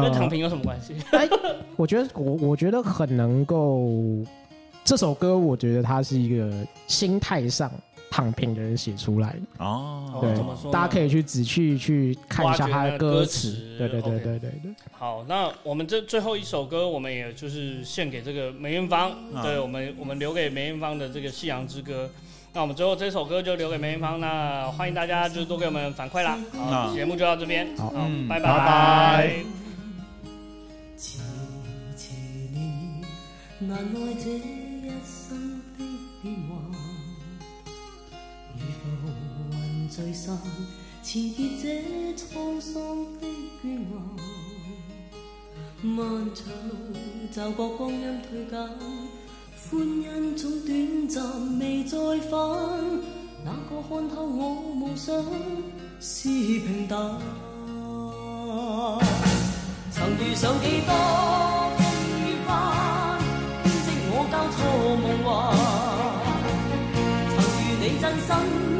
跟躺平有什么关系？哎，我觉得我我觉得很能够，这首歌我觉得它是一个心态上躺平的人写出来的。哦，对怎么说大家可以去仔细去看一下他的歌词。对对对对对对。好，那我们这最后一首歌，我们也就是献给这个梅艳芳，啊对我们我们留给梅艳芳的这个《夕阳之歌》。那我们最后这首歌就留给梅艳芳，那欢迎大家就是多给我们反馈啦。好，啊节目就到这边，好好嗯，拜拜难耐这一生的变幻。如浮云聚散，辞别这沧桑的倦顏。漫长路驟覺光阴退减，欢欣總短暂未再返。哪个看透我梦想是平淡？曾遇上几多，梦，曾与你真心。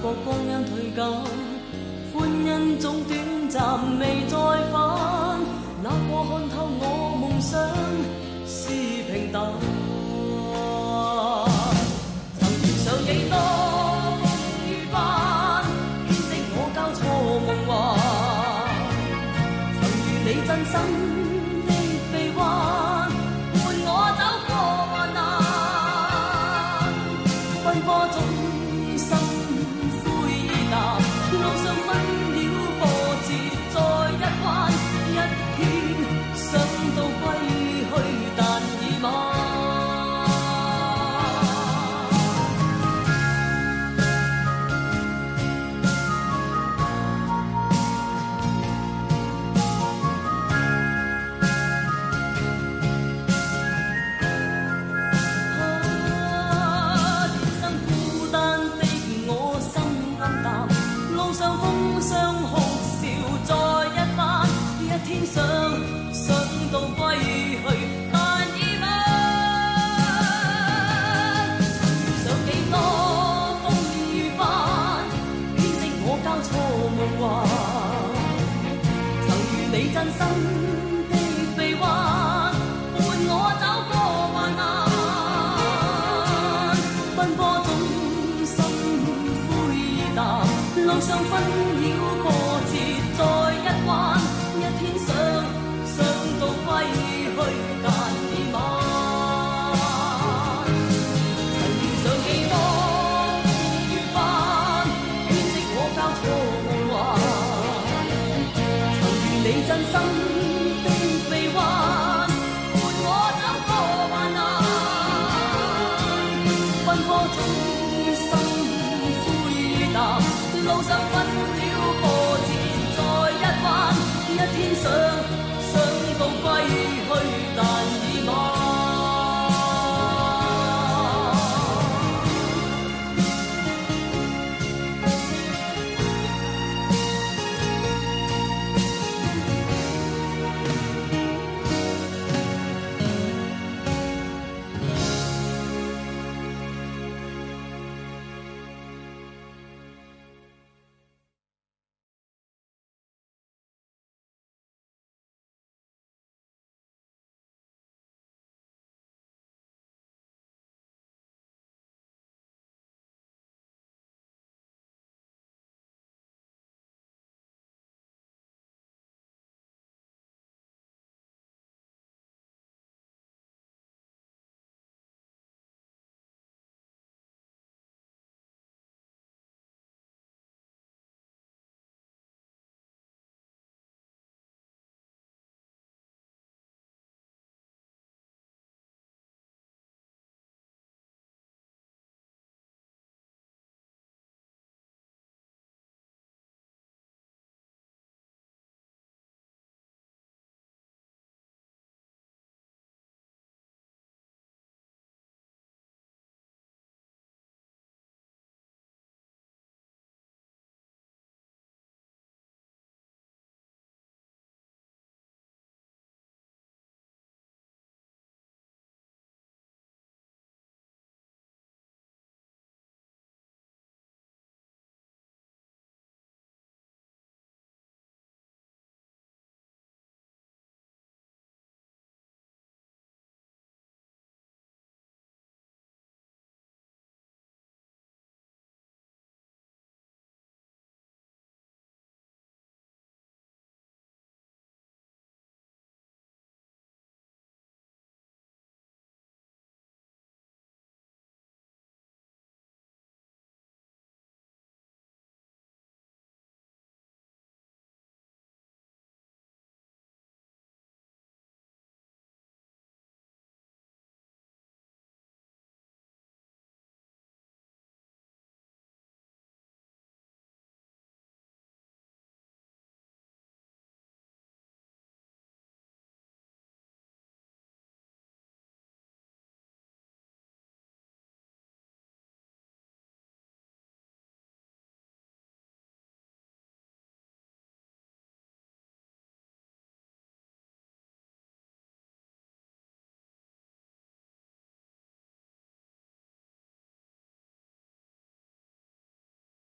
过光阴褪减，欢欣总短暂，未再返。哪个看透我梦想是平淡？